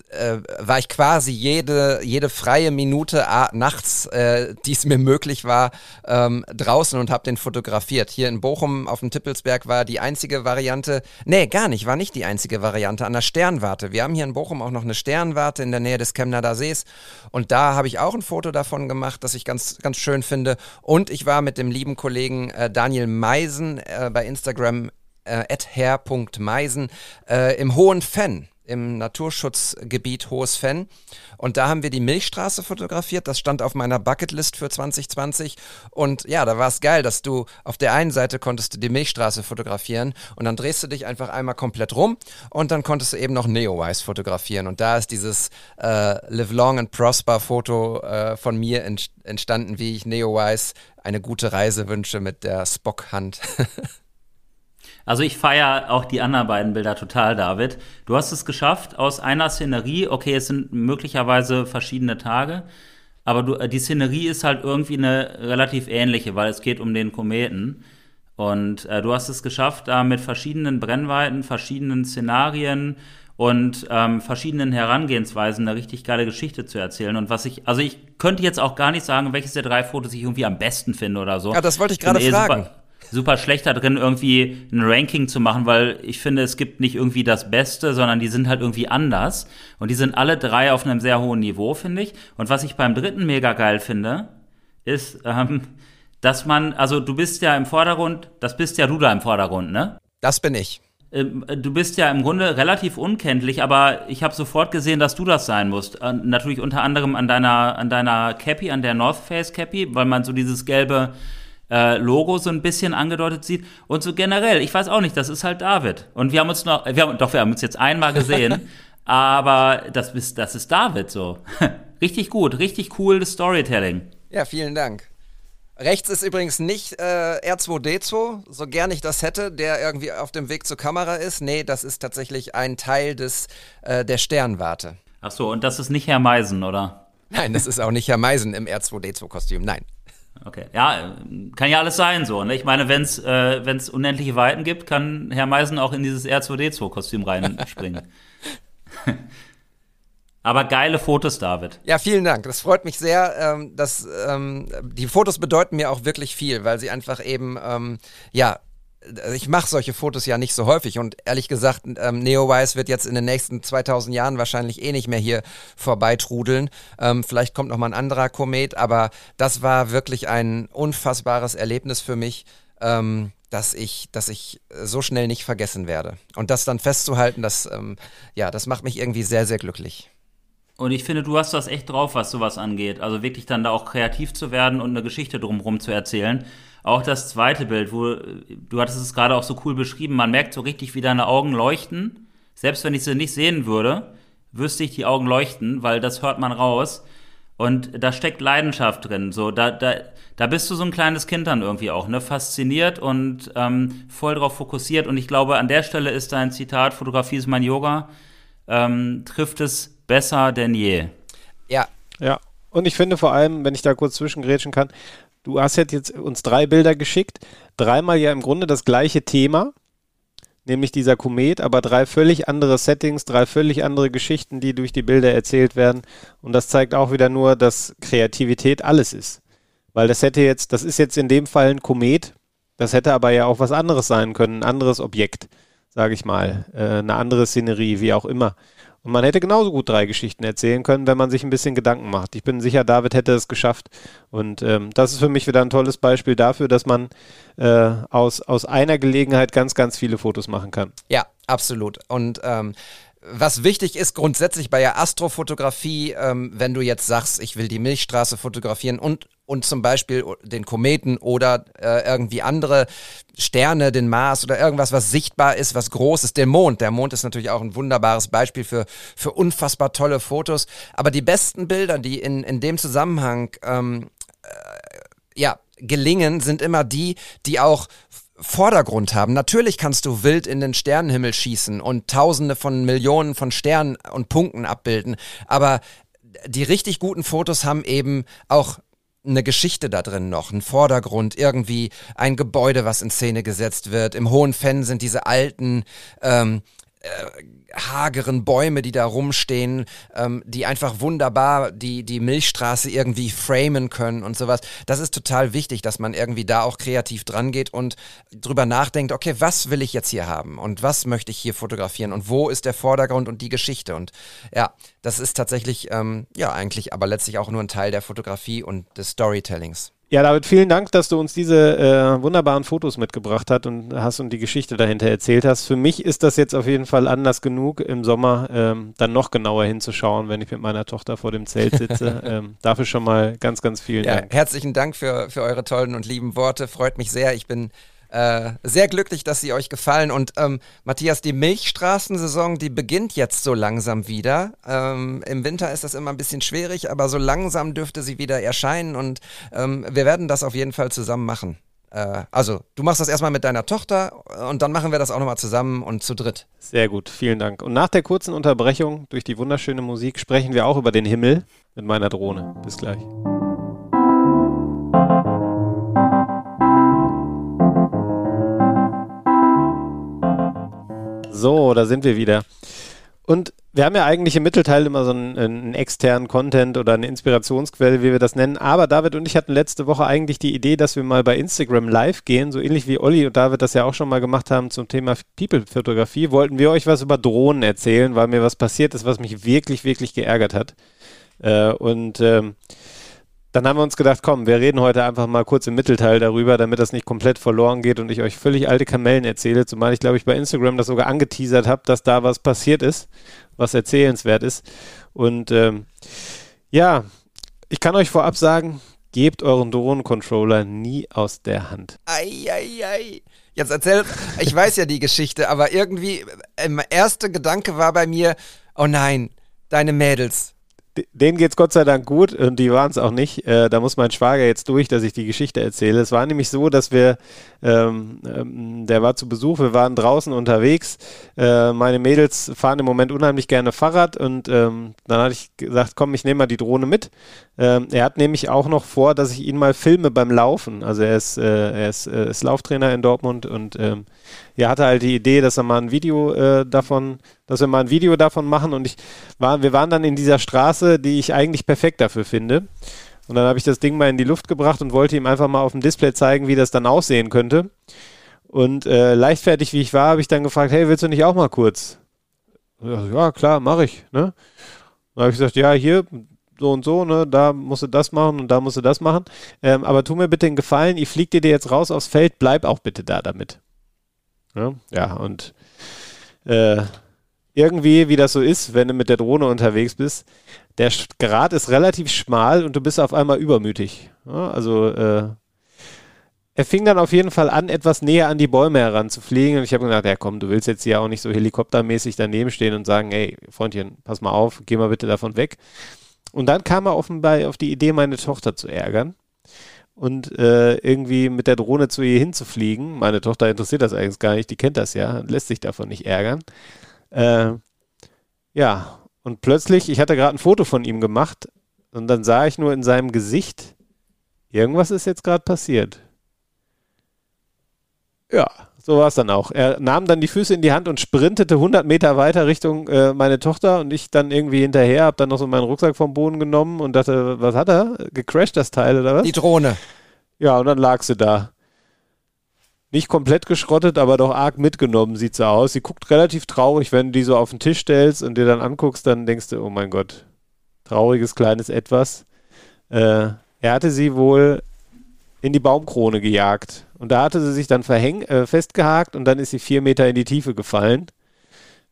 äh, war ich quasi jede, jede freie Minute nachts, äh, die es mir möglich war, ähm, draußen und habe den fotografiert. Hier in Bochum auf dem Tippelsberg war die einzige Variante, nee, gar nicht, war nicht die einzige Variante an der Sternwarte. Wir haben hier in Bochum auch noch eine Sternwarte Warte in der Nähe des Chemnader Sees. Und da habe ich auch ein Foto davon gemacht, das ich ganz, ganz schön finde. Und ich war mit dem lieben Kollegen äh, Daniel Meisen äh, bei Instagram äh, herr.meisen äh, im Hohen Fenn im Naturschutzgebiet Hohes Fenn. Und da haben wir die Milchstraße fotografiert. Das stand auf meiner Bucketlist für 2020. Und ja, da war es geil, dass du auf der einen Seite konntest du die Milchstraße fotografieren und dann drehst du dich einfach einmal komplett rum und dann konntest du eben noch Neowise fotografieren. Und da ist dieses äh, Live Long and Prosper Foto äh, von mir ent entstanden, wie ich Neowise eine gute Reise wünsche mit der Spock-Hand. Also ich feiere auch die anderen beiden Bilder total, David. Du hast es geschafft aus einer Szenerie, okay, es sind möglicherweise verschiedene Tage, aber du, die Szenerie ist halt irgendwie eine relativ ähnliche, weil es geht um den Kometen. Und äh, du hast es geschafft, da mit verschiedenen Brennweiten, verschiedenen Szenarien und ähm, verschiedenen Herangehensweisen eine richtig geile Geschichte zu erzählen. Und was ich, also ich könnte jetzt auch gar nicht sagen, welches der drei Fotos ich irgendwie am besten finde oder so. Ja, das wollte ich gerade eh fragen. Super, super schlecht da drin, irgendwie ein Ranking zu machen, weil ich finde, es gibt nicht irgendwie das Beste, sondern die sind halt irgendwie anders. Und die sind alle drei auf einem sehr hohen Niveau, finde ich. Und was ich beim dritten mega geil finde, ist, ähm, dass man, also du bist ja im Vordergrund, das bist ja du da im Vordergrund, ne? Das bin ich. Ähm, du bist ja im Grunde relativ unkenntlich, aber ich habe sofort gesehen, dass du das sein musst. Äh, natürlich unter anderem an deiner, an deiner Cappy, an der North Face Cappy, weil man so dieses gelbe äh, Logo so ein bisschen angedeutet sieht. Und so generell, ich weiß auch nicht, das ist halt David. Und wir haben uns noch, wir haben, doch, wir haben uns jetzt einmal gesehen, aber das ist, das ist David so. richtig gut, richtig cool Storytelling. Ja, vielen Dank. Rechts ist übrigens nicht äh, R2D2, so gern ich das hätte, der irgendwie auf dem Weg zur Kamera ist. Nee, das ist tatsächlich ein Teil des, äh, der Sternwarte. Ach so, und das ist nicht Herr Meisen, oder? Nein, das ist auch nicht Herr Meisen im R2D2-Kostüm, nein. Okay, ja, kann ja alles sein so. Ne? Ich meine, wenn es äh, wenn's unendliche Weiten gibt, kann Herr Meisen auch in dieses R2D2-Kostüm reinspringen. Aber geile Fotos, David. Ja, vielen Dank. Das freut mich sehr. Ähm, dass, ähm, die Fotos bedeuten mir auch wirklich viel, weil sie einfach eben, ähm, ja, ich mache solche Fotos ja nicht so häufig und ehrlich gesagt, ähm, NeoWise wird jetzt in den nächsten 2000 Jahren wahrscheinlich eh nicht mehr hier vorbeitrudeln. Ähm, vielleicht kommt noch mal ein anderer Komet, aber das war wirklich ein unfassbares Erlebnis für mich, ähm, dass ich, dass ich so schnell nicht vergessen werde. Und das dann festzuhalten, das, ähm, ja, das macht mich irgendwie sehr, sehr glücklich. Und ich finde, du hast das echt drauf, was sowas angeht. Also wirklich dann da auch kreativ zu werden und eine Geschichte drumherum zu erzählen. Auch das zweite Bild, wo du hattest es gerade auch so cool beschrieben, man merkt so richtig, wie deine Augen leuchten. Selbst wenn ich sie nicht sehen würde, wüsste ich die Augen leuchten, weil das hört man raus. Und da steckt Leidenschaft drin. So, da, da, da bist du so ein kleines Kind dann irgendwie auch, ne? Fasziniert und ähm, voll drauf fokussiert. Und ich glaube, an der Stelle ist dein Zitat, Fotografie ist mein Yoga, ähm, trifft es besser denn je. Ja. Ja, Und ich finde vor allem, wenn ich da kurz zwischengrätschen kann, du hast jetzt uns drei Bilder geschickt, dreimal ja im Grunde das gleiche Thema, nämlich dieser Komet, aber drei völlig andere Settings, drei völlig andere Geschichten, die durch die Bilder erzählt werden. Und das zeigt auch wieder nur, dass Kreativität alles ist. Weil das hätte jetzt, das ist jetzt in dem Fall ein Komet, das hätte aber ja auch was anderes sein können, ein anderes Objekt, sage ich mal, äh, eine andere Szenerie, wie auch immer. Und man hätte genauso gut drei Geschichten erzählen können, wenn man sich ein bisschen Gedanken macht. Ich bin sicher, David hätte es geschafft. Und ähm, das ist für mich wieder ein tolles Beispiel dafür, dass man äh, aus, aus einer Gelegenheit ganz, ganz viele Fotos machen kann. Ja, absolut. Und ähm, was wichtig ist grundsätzlich bei der Astrofotografie, ähm, wenn du jetzt sagst, ich will die Milchstraße fotografieren und, und zum Beispiel den Kometen oder äh, irgendwie andere Sterne, den Mars oder irgendwas, was sichtbar ist, was groß ist, den Mond. Der Mond ist natürlich auch ein wunderbares Beispiel für, für unfassbar tolle Fotos. Aber die besten Bilder, die in, in dem Zusammenhang ähm, äh, ja, gelingen, sind immer die, die auch Vordergrund haben. Natürlich kannst du wild in den Sternenhimmel schießen und tausende von Millionen von Sternen und Punkten abbilden, aber die richtig guten Fotos haben eben auch eine Geschichte da drin noch, ein Vordergrund, irgendwie ein Gebäude, was in Szene gesetzt wird. Im Hohen Fenn sind diese alten ähm, äh, hageren Bäume, die da rumstehen, ähm, die einfach wunderbar die, die Milchstraße irgendwie framen können und sowas. Das ist total wichtig, dass man irgendwie da auch kreativ dran geht und drüber nachdenkt, okay, was will ich jetzt hier haben und was möchte ich hier fotografieren und wo ist der Vordergrund und die Geschichte und ja, das ist tatsächlich, ähm, ja, eigentlich aber letztlich auch nur ein Teil der Fotografie und des Storytellings. Ja, David, vielen Dank, dass du uns diese äh, wunderbaren Fotos mitgebracht hast und hast und die Geschichte dahinter erzählt hast. Für mich ist das jetzt auf jeden Fall Anlass genug, im Sommer ähm, dann noch genauer hinzuschauen, wenn ich mit meiner Tochter vor dem Zelt sitze. ähm, dafür schon mal ganz, ganz vielen ja, Dank. Herzlichen Dank für, für eure tollen und lieben Worte. Freut mich sehr. Ich bin äh, sehr glücklich, dass sie euch gefallen. Und ähm, Matthias, die Milchstraßensaison, die beginnt jetzt so langsam wieder. Ähm, Im Winter ist das immer ein bisschen schwierig, aber so langsam dürfte sie wieder erscheinen und ähm, wir werden das auf jeden Fall zusammen machen. Äh, also, du machst das erstmal mit deiner Tochter und dann machen wir das auch nochmal zusammen und zu dritt. Sehr gut, vielen Dank. Und nach der kurzen Unterbrechung durch die wunderschöne Musik sprechen wir auch über den Himmel mit meiner Drohne. Bis gleich. So, da sind wir wieder. Und wir haben ja eigentlich im Mittelteil immer so einen, einen, externen Content oder eine Inspirationsquelle, wie wir das nennen. Aber David und ich hatten letzte Woche eigentlich die Idee, dass wir mal bei Instagram live gehen, so ähnlich wie Olli und David das ja auch schon mal gemacht haben zum Thema People-Fotografie. Wollten wir euch was über Drohnen erzählen, weil mir was passiert ist, was mich wirklich, wirklich geärgert hat. Äh, und ähm, dann haben wir uns gedacht, komm, wir reden heute einfach mal kurz im Mittelteil darüber, damit das nicht komplett verloren geht und ich euch völlig alte Kamellen erzähle, zumal ich glaube ich bei Instagram das sogar angeteasert habe, dass da was passiert ist, was erzählenswert ist. Und ähm, ja, ich kann euch vorab sagen, gebt euren Drohnencontroller nie aus der Hand. Eieiei. Ei, ei. Jetzt erzähl, ich weiß ja die Geschichte, aber irgendwie, ähm, erster Gedanke war bei mir, oh nein, deine Mädels, denen geht es Gott sei Dank gut und die waren es auch nicht. Äh, da muss mein Schwager jetzt durch, dass ich die Geschichte erzähle. Es war nämlich so, dass wir, ähm, ähm, der war zu Besuch, wir waren draußen unterwegs. Äh, meine Mädels fahren im Moment unheimlich gerne Fahrrad und ähm, dann hatte ich gesagt, komm, ich nehme mal die Drohne mit. Ähm, er hat nämlich auch noch vor, dass ich ihn mal filme beim Laufen. Also er ist, äh, er ist, äh, ist Lauftrainer in Dortmund und ähm, er hatte halt die Idee, dass er mal ein Video äh, davon, dass wir mal ein Video davon machen und ich war, wir waren dann in dieser Straße, die ich eigentlich perfekt dafür finde. Und dann habe ich das Ding mal in die Luft gebracht und wollte ihm einfach mal auf dem Display zeigen, wie das dann aussehen könnte. Und äh, leichtfertig wie ich war, habe ich dann gefragt, hey, willst du nicht auch mal kurz? Ja, klar, mache ich. Ne? Dann habe ich gesagt, ja, hier, so und so, ne, da musst du das machen und da musst du das machen. Ähm, aber tu mir bitte einen Gefallen, ich fliege dir jetzt raus aufs Feld, bleib auch bitte da damit. Ja, ja und äh, irgendwie, wie das so ist, wenn du mit der Drohne unterwegs bist, der Grad ist relativ schmal und du bist auf einmal übermütig. Ja, also äh, er fing dann auf jeden Fall an, etwas näher an die Bäume heranzufliegen. Und ich habe gedacht, ja komm, du willst jetzt hier auch nicht so helikoptermäßig daneben stehen und sagen, ey, Freundchen, pass mal auf, geh mal bitte davon weg. Und dann kam er offenbar auf die Idee, meine Tochter zu ärgern und äh, irgendwie mit der Drohne zu ihr hinzufliegen. Meine Tochter interessiert das eigentlich gar nicht, die kennt das ja, lässt sich davon nicht ärgern. Äh, ja, und plötzlich, ich hatte gerade ein Foto von ihm gemacht Und dann sah ich nur in seinem Gesicht, irgendwas ist jetzt gerade passiert. Ja, so war es dann auch. Er nahm dann die Füße in die Hand und sprintete 100 Meter weiter Richtung äh, meine Tochter und ich dann irgendwie hinterher, hab dann noch so meinen Rucksack vom Boden genommen und dachte, was hat er? Gecrashed das Teil oder was? Die Drohne. Ja, und dann lag sie da. Nicht komplett geschrottet, aber doch arg mitgenommen sieht sie aus. Sie guckt relativ traurig, wenn du die so auf den Tisch stellst und dir dann anguckst, dann denkst du, oh mein Gott, trauriges kleines Etwas. Äh, er hatte sie wohl in die Baumkrone gejagt. Und da hatte sie sich dann verhäng äh, festgehakt und dann ist sie vier Meter in die Tiefe gefallen.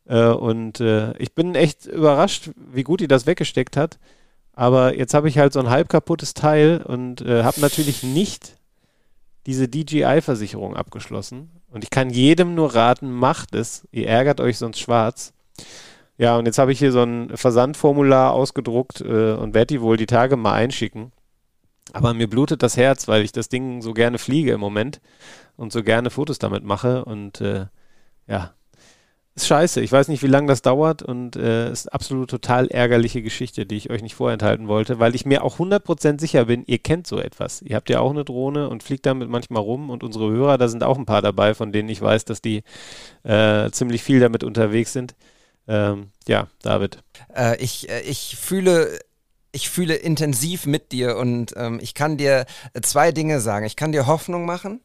Äh, und äh, ich bin echt überrascht, wie gut die das weggesteckt hat. Aber jetzt habe ich halt so ein halb kaputtes Teil und äh, habe natürlich nicht diese DJI-Versicherung abgeschlossen. Und ich kann jedem nur raten, macht es. Ihr ärgert euch sonst schwarz. Ja, und jetzt habe ich hier so ein Versandformular ausgedruckt äh, und werde die wohl die Tage mal einschicken. Aber mir blutet das Herz, weil ich das Ding so gerne fliege im Moment und so gerne Fotos damit mache. Und äh, ja, ist scheiße. Ich weiß nicht, wie lange das dauert und äh, ist absolut total ärgerliche Geschichte, die ich euch nicht vorenthalten wollte, weil ich mir auch 100% sicher bin, ihr kennt so etwas. Ihr habt ja auch eine Drohne und fliegt damit manchmal rum und unsere Hörer, da sind auch ein paar dabei, von denen ich weiß, dass die äh, ziemlich viel damit unterwegs sind. Ähm, ja, David. Äh, ich, äh, ich fühle ich fühle intensiv mit dir und ähm, ich kann dir äh, zwei Dinge sagen. Ich kann dir Hoffnung machen.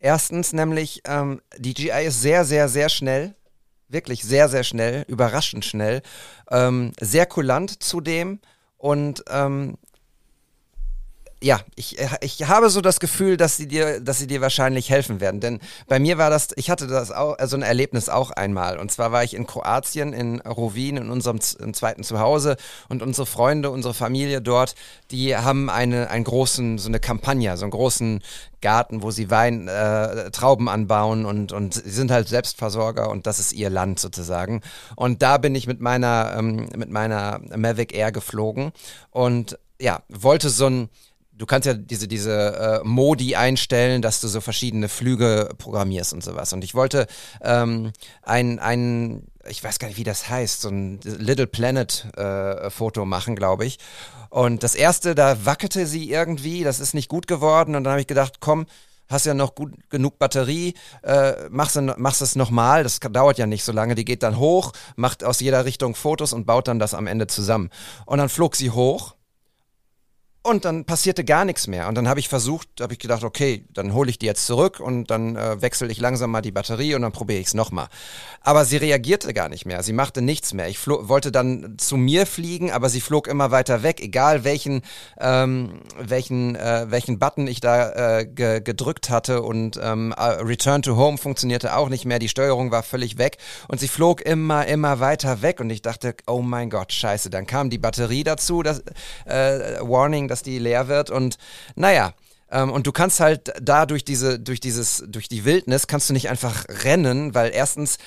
Erstens nämlich, ähm, die GI ist sehr, sehr, sehr schnell. Wirklich sehr, sehr schnell, überraschend schnell. Ähm, sehr kulant zudem und ähm, ja, ich, ich habe so das Gefühl, dass sie dir, dass sie dir wahrscheinlich helfen werden. Denn bei mir war das, ich hatte das auch, also ein Erlebnis auch einmal. Und zwar war ich in Kroatien, in Rovin, in unserem zweiten Zuhause. Und unsere Freunde, unsere Familie dort, die haben eine, einen großen, so eine Kampagne, so einen großen Garten, wo sie Wein, äh, Trauben anbauen und, und sie sind halt Selbstversorger und das ist ihr Land sozusagen. Und da bin ich mit meiner, ähm, mit meiner Mavic Air geflogen und ja, wollte so ein, du kannst ja diese, diese äh, Modi einstellen, dass du so verschiedene Flüge programmierst und sowas. Und ich wollte ähm, ein, ein, ich weiß gar nicht, wie das heißt, so ein Little Planet äh, machen, glaube ich. Und das erste, da wackelte sie irgendwie, das ist nicht gut geworden. Und dann habe ich gedacht, komm, hast ja noch gut genug Batterie, äh, machst, machst es nochmal, das dauert ja nicht so lange, die geht dann hoch, macht aus jeder Richtung Fotos und baut dann das am Ende zusammen. Und dann flog sie hoch und dann passierte gar nichts mehr. Und dann habe ich versucht, habe ich gedacht, okay, dann hole ich die jetzt zurück und dann äh, wechsle ich langsam mal die Batterie und dann probiere ich es nochmal. Aber sie reagierte gar nicht mehr. Sie machte nichts mehr. Ich wollte dann zu mir fliegen, aber sie flog immer weiter weg, egal welchen, ähm, welchen, äh, welchen Button ich da äh, ge gedrückt hatte. Und ähm, äh, Return to Home funktionierte auch nicht mehr. Die Steuerung war völlig weg. Und sie flog immer, immer weiter weg. Und ich dachte, oh mein Gott, scheiße. Dann kam die Batterie dazu, das äh, Dass die leer wird. Und naja, ähm, und du kannst halt da durch diese, durch dieses, durch die Wildnis kannst du nicht einfach rennen, weil erstens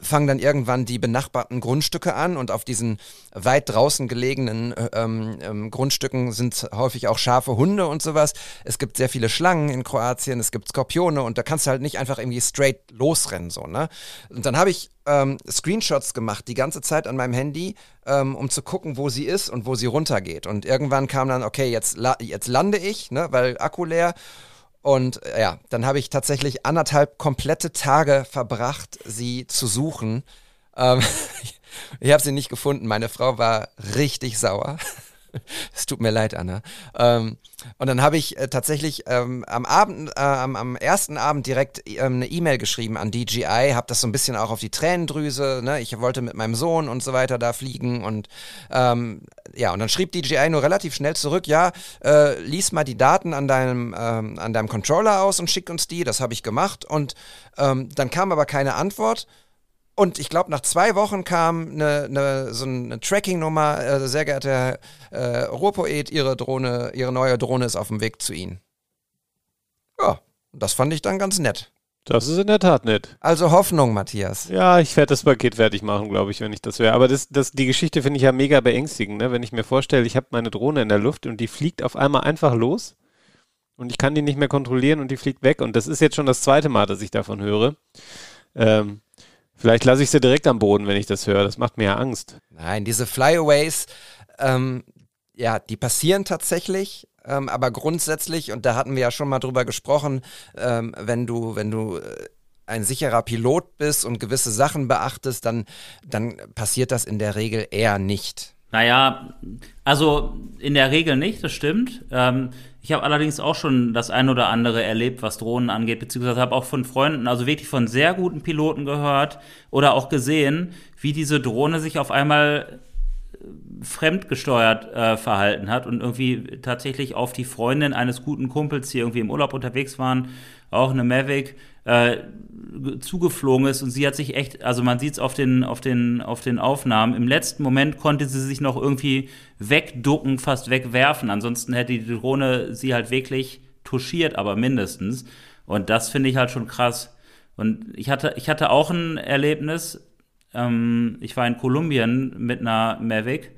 fangen dann irgendwann die benachbarten Grundstücke an und auf diesen weit draußen gelegenen äh, ähm, ähm, Grundstücken sind häufig auch scharfe Hunde und sowas. Es gibt sehr viele Schlangen in Kroatien, es gibt Skorpione und da kannst du halt nicht einfach irgendwie straight losrennen so, ne? Und dann habe ich ähm, Screenshots gemacht die ganze Zeit an meinem Handy, ähm, um zu gucken, wo sie ist und wo sie runtergeht. Und irgendwann kam dann, okay, jetzt, la jetzt lande ich, ne, weil Akku leer und äh, ja, dann habe ich tatsächlich anderthalb komplette Tage verbracht, sie zu suchen. Ähm, ich habe sie nicht gefunden. Meine Frau war richtig sauer. Es tut mir leid, Anna. Ähm, und dann habe ich äh, tatsächlich ähm, am Abend, äh, am, am, ersten Abend direkt ähm, eine E-Mail geschrieben an DJI, habe das so ein bisschen auch auf die Tränendrüse. Ne? Ich wollte mit meinem Sohn und so weiter da fliegen und ähm, ja, und dann schrieb DJI nur relativ schnell zurück, ja, äh, lies mal die Daten an deinem, ähm, an deinem Controller aus und schick uns die. Das habe ich gemacht und ähm, dann kam aber keine Antwort. Und ich glaube, nach zwei Wochen kam eine, eine, so eine Tracking-Nummer, äh, sehr geehrter Herr äh, Ruhrpoet, Ihre Drohne, Ihre neue Drohne ist auf dem Weg zu Ihnen. Ja, das fand ich dann ganz nett. Das ist in der Tat nett. Also Hoffnung, Matthias. Ja, ich werde das Paket fertig machen, glaube ich, wenn ich das wäre. Aber das, das, die Geschichte finde ich ja mega beängstigend, ne? wenn ich mir vorstelle, ich habe meine Drohne in der Luft und die fliegt auf einmal einfach los und ich kann die nicht mehr kontrollieren und die fliegt weg. Und das ist jetzt schon das zweite Mal, dass ich davon höre. Ähm, Vielleicht lasse ich sie direkt am Boden, wenn ich das höre. Das macht mir ja Angst. Nein, diese Flyaways, ähm, ja, die passieren tatsächlich, ähm, aber grundsätzlich, und da hatten wir ja schon mal drüber gesprochen, ähm, wenn du, wenn du äh, ein sicherer Pilot bist und gewisse Sachen beachtest, dann, dann passiert das in der Regel eher nicht. Naja, also in der Regel nicht, das stimmt. Ähm, ich habe allerdings auch schon das ein oder andere erlebt, was Drohnen angeht, beziehungsweise habe auch von Freunden, also wirklich von sehr guten Piloten gehört oder auch gesehen, wie diese Drohne sich auf einmal fremdgesteuert äh, verhalten hat und irgendwie tatsächlich auf die Freundin eines guten Kumpels, die irgendwie im Urlaub unterwegs waren, auch eine Mavic, äh, zugeflogen ist und sie hat sich echt, also man sieht es auf den, auf, den, auf den Aufnahmen, im letzten Moment konnte sie sich noch irgendwie wegducken, fast wegwerfen. Ansonsten hätte die Drohne sie halt wirklich touchiert, aber mindestens. Und das finde ich halt schon krass. Und ich hatte, ich hatte auch ein Erlebnis, ähm, ich war in Kolumbien mit einer Mavic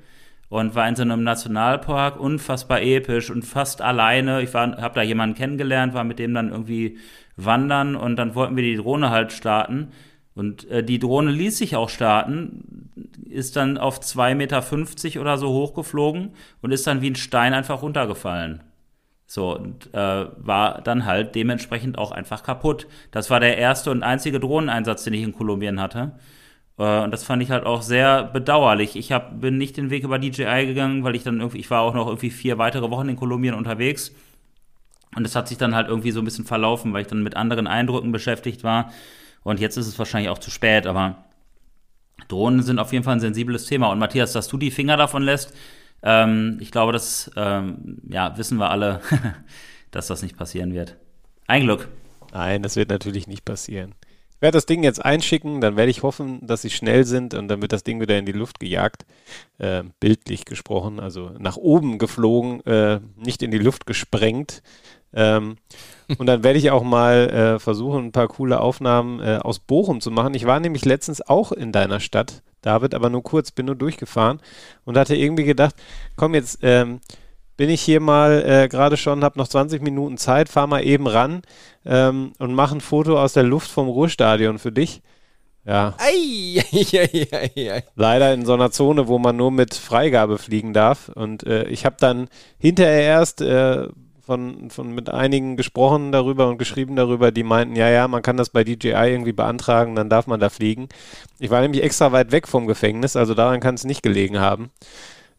und war in so einem Nationalpark, unfassbar episch und fast alleine. Ich habe da jemanden kennengelernt, war mit dem dann irgendwie wandern und dann wollten wir die Drohne halt starten. Und äh, die Drohne ließ sich auch starten, ist dann auf 2,50 Meter oder so hochgeflogen und ist dann wie ein Stein einfach runtergefallen. So, und äh, war dann halt dementsprechend auch einfach kaputt. Das war der erste und einzige Drohneneinsatz, den ich in Kolumbien hatte. Äh, und das fand ich halt auch sehr bedauerlich. Ich hab, bin nicht den Weg über DJI gegangen, weil ich dann irgendwie, ich war auch noch irgendwie vier weitere Wochen in Kolumbien unterwegs. Und es hat sich dann halt irgendwie so ein bisschen verlaufen, weil ich dann mit anderen Eindrücken beschäftigt war. Und jetzt ist es wahrscheinlich auch zu spät, aber Drohnen sind auf jeden Fall ein sensibles Thema. Und Matthias, dass du die Finger davon lässt, ähm, ich glaube, das ähm, ja, wissen wir alle, dass das nicht passieren wird. Ein Glück. Nein, das wird natürlich nicht passieren. Ich werde das Ding jetzt einschicken, dann werde ich hoffen, dass sie schnell sind und dann wird das Ding wieder in die Luft gejagt. Äh, bildlich gesprochen, also nach oben geflogen, äh, nicht in die Luft gesprengt. Ähm, und dann werde ich auch mal äh, versuchen, ein paar coole Aufnahmen äh, aus Bochum zu machen. Ich war nämlich letztens auch in deiner Stadt, David, aber nur kurz, bin nur durchgefahren und hatte irgendwie gedacht, komm jetzt, ähm, bin ich hier mal äh, gerade schon, habe noch 20 Minuten Zeit, fahr mal eben ran ähm, und mache ein Foto aus der Luft vom Ruhrstadion für dich. Ja. Ei, ei, ei, ei, Leider in so einer Zone, wo man nur mit Freigabe fliegen darf. Und äh, ich habe dann hinterher erst äh, von, von mit einigen gesprochen darüber und geschrieben darüber, die meinten, ja, ja, man kann das bei DJI irgendwie beantragen, dann darf man da fliegen. Ich war nämlich extra weit weg vom Gefängnis, also daran kann es nicht gelegen haben.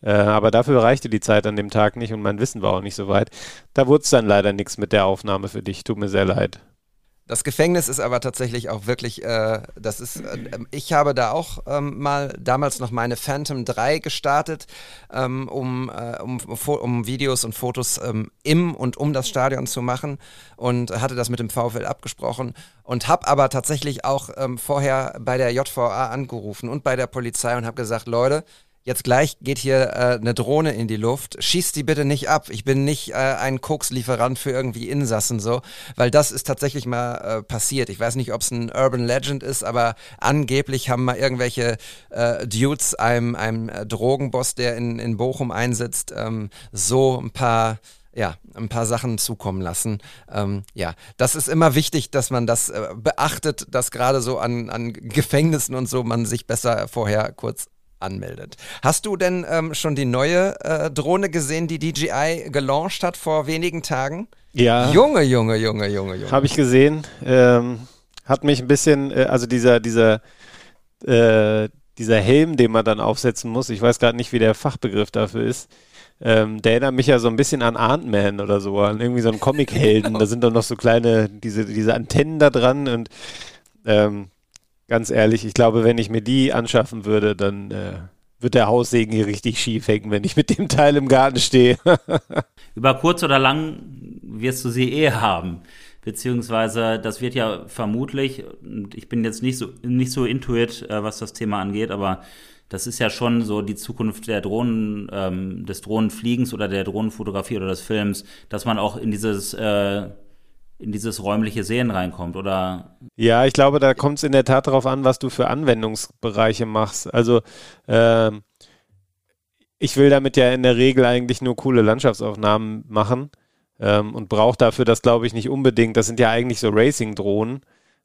Äh, aber dafür reichte die Zeit an dem Tag nicht und mein Wissen war auch nicht so weit. Da wurde es dann leider nichts mit der Aufnahme für dich. Tut mir sehr leid. Das Gefängnis ist aber tatsächlich auch wirklich, äh, das ist, äh, ich habe da auch ähm, mal damals noch meine Phantom 3 gestartet, ähm, um, äh, um, um, Videos und Fotos ähm, im und um das Stadion zu machen und hatte das mit dem VfL abgesprochen und habe aber tatsächlich auch ähm, vorher bei der JVA angerufen und bei der Polizei und habe gesagt, Leute, jetzt gleich geht hier äh, eine Drohne in die Luft, schießt die bitte nicht ab. Ich bin nicht äh, ein Kokslieferant für irgendwie Insassen so, weil das ist tatsächlich mal äh, passiert. Ich weiß nicht, ob es ein Urban Legend ist, aber angeblich haben mal irgendwelche äh, Dudes einem, einem äh, Drogenboss, der in, in Bochum einsitzt, ähm, so ein paar ja, ein paar Sachen zukommen lassen. Ähm, ja, das ist immer wichtig, dass man das äh, beachtet, dass gerade so an, an Gefängnissen und so man sich besser vorher kurz anmeldet. Hast du denn ähm, schon die neue äh, Drohne gesehen, die DJI gelauncht hat vor wenigen Tagen? Ja. Junge, Junge, Junge, Junge, Junge. Habe ich gesehen. Ähm, hat mich ein bisschen, äh, also dieser, dieser, äh, dieser Helm, den man dann aufsetzen muss, ich weiß gerade nicht, wie der Fachbegriff dafür ist. Ähm, der erinnert mich ja so ein bisschen an Ant-Man oder so, an irgendwie so einen Comic-Helden. da sind dann noch so kleine, diese, diese Antennen da dran und ähm, ganz ehrlich, ich glaube, wenn ich mir die anschaffen würde, dann äh, wird der Haussegen hier richtig schief hängen, wenn ich mit dem Teil im Garten stehe. Über kurz oder lang wirst du sie eh haben. Beziehungsweise, das wird ja vermutlich, und ich bin jetzt nicht so, nicht so intuit, äh, was das Thema angeht, aber das ist ja schon so die Zukunft der Drohnen, ähm, des Drohnenfliegens oder der Drohnenfotografie oder des Films, dass man auch in dieses äh, in dieses räumliche Sehen reinkommt, oder? Ja, ich glaube, da kommt es in der Tat darauf an, was du für Anwendungsbereiche machst. Also ähm, ich will damit ja in der Regel eigentlich nur coole Landschaftsaufnahmen machen ähm, und brauche dafür das, glaube ich, nicht unbedingt. Das sind ja eigentlich so Racing-Drohnen.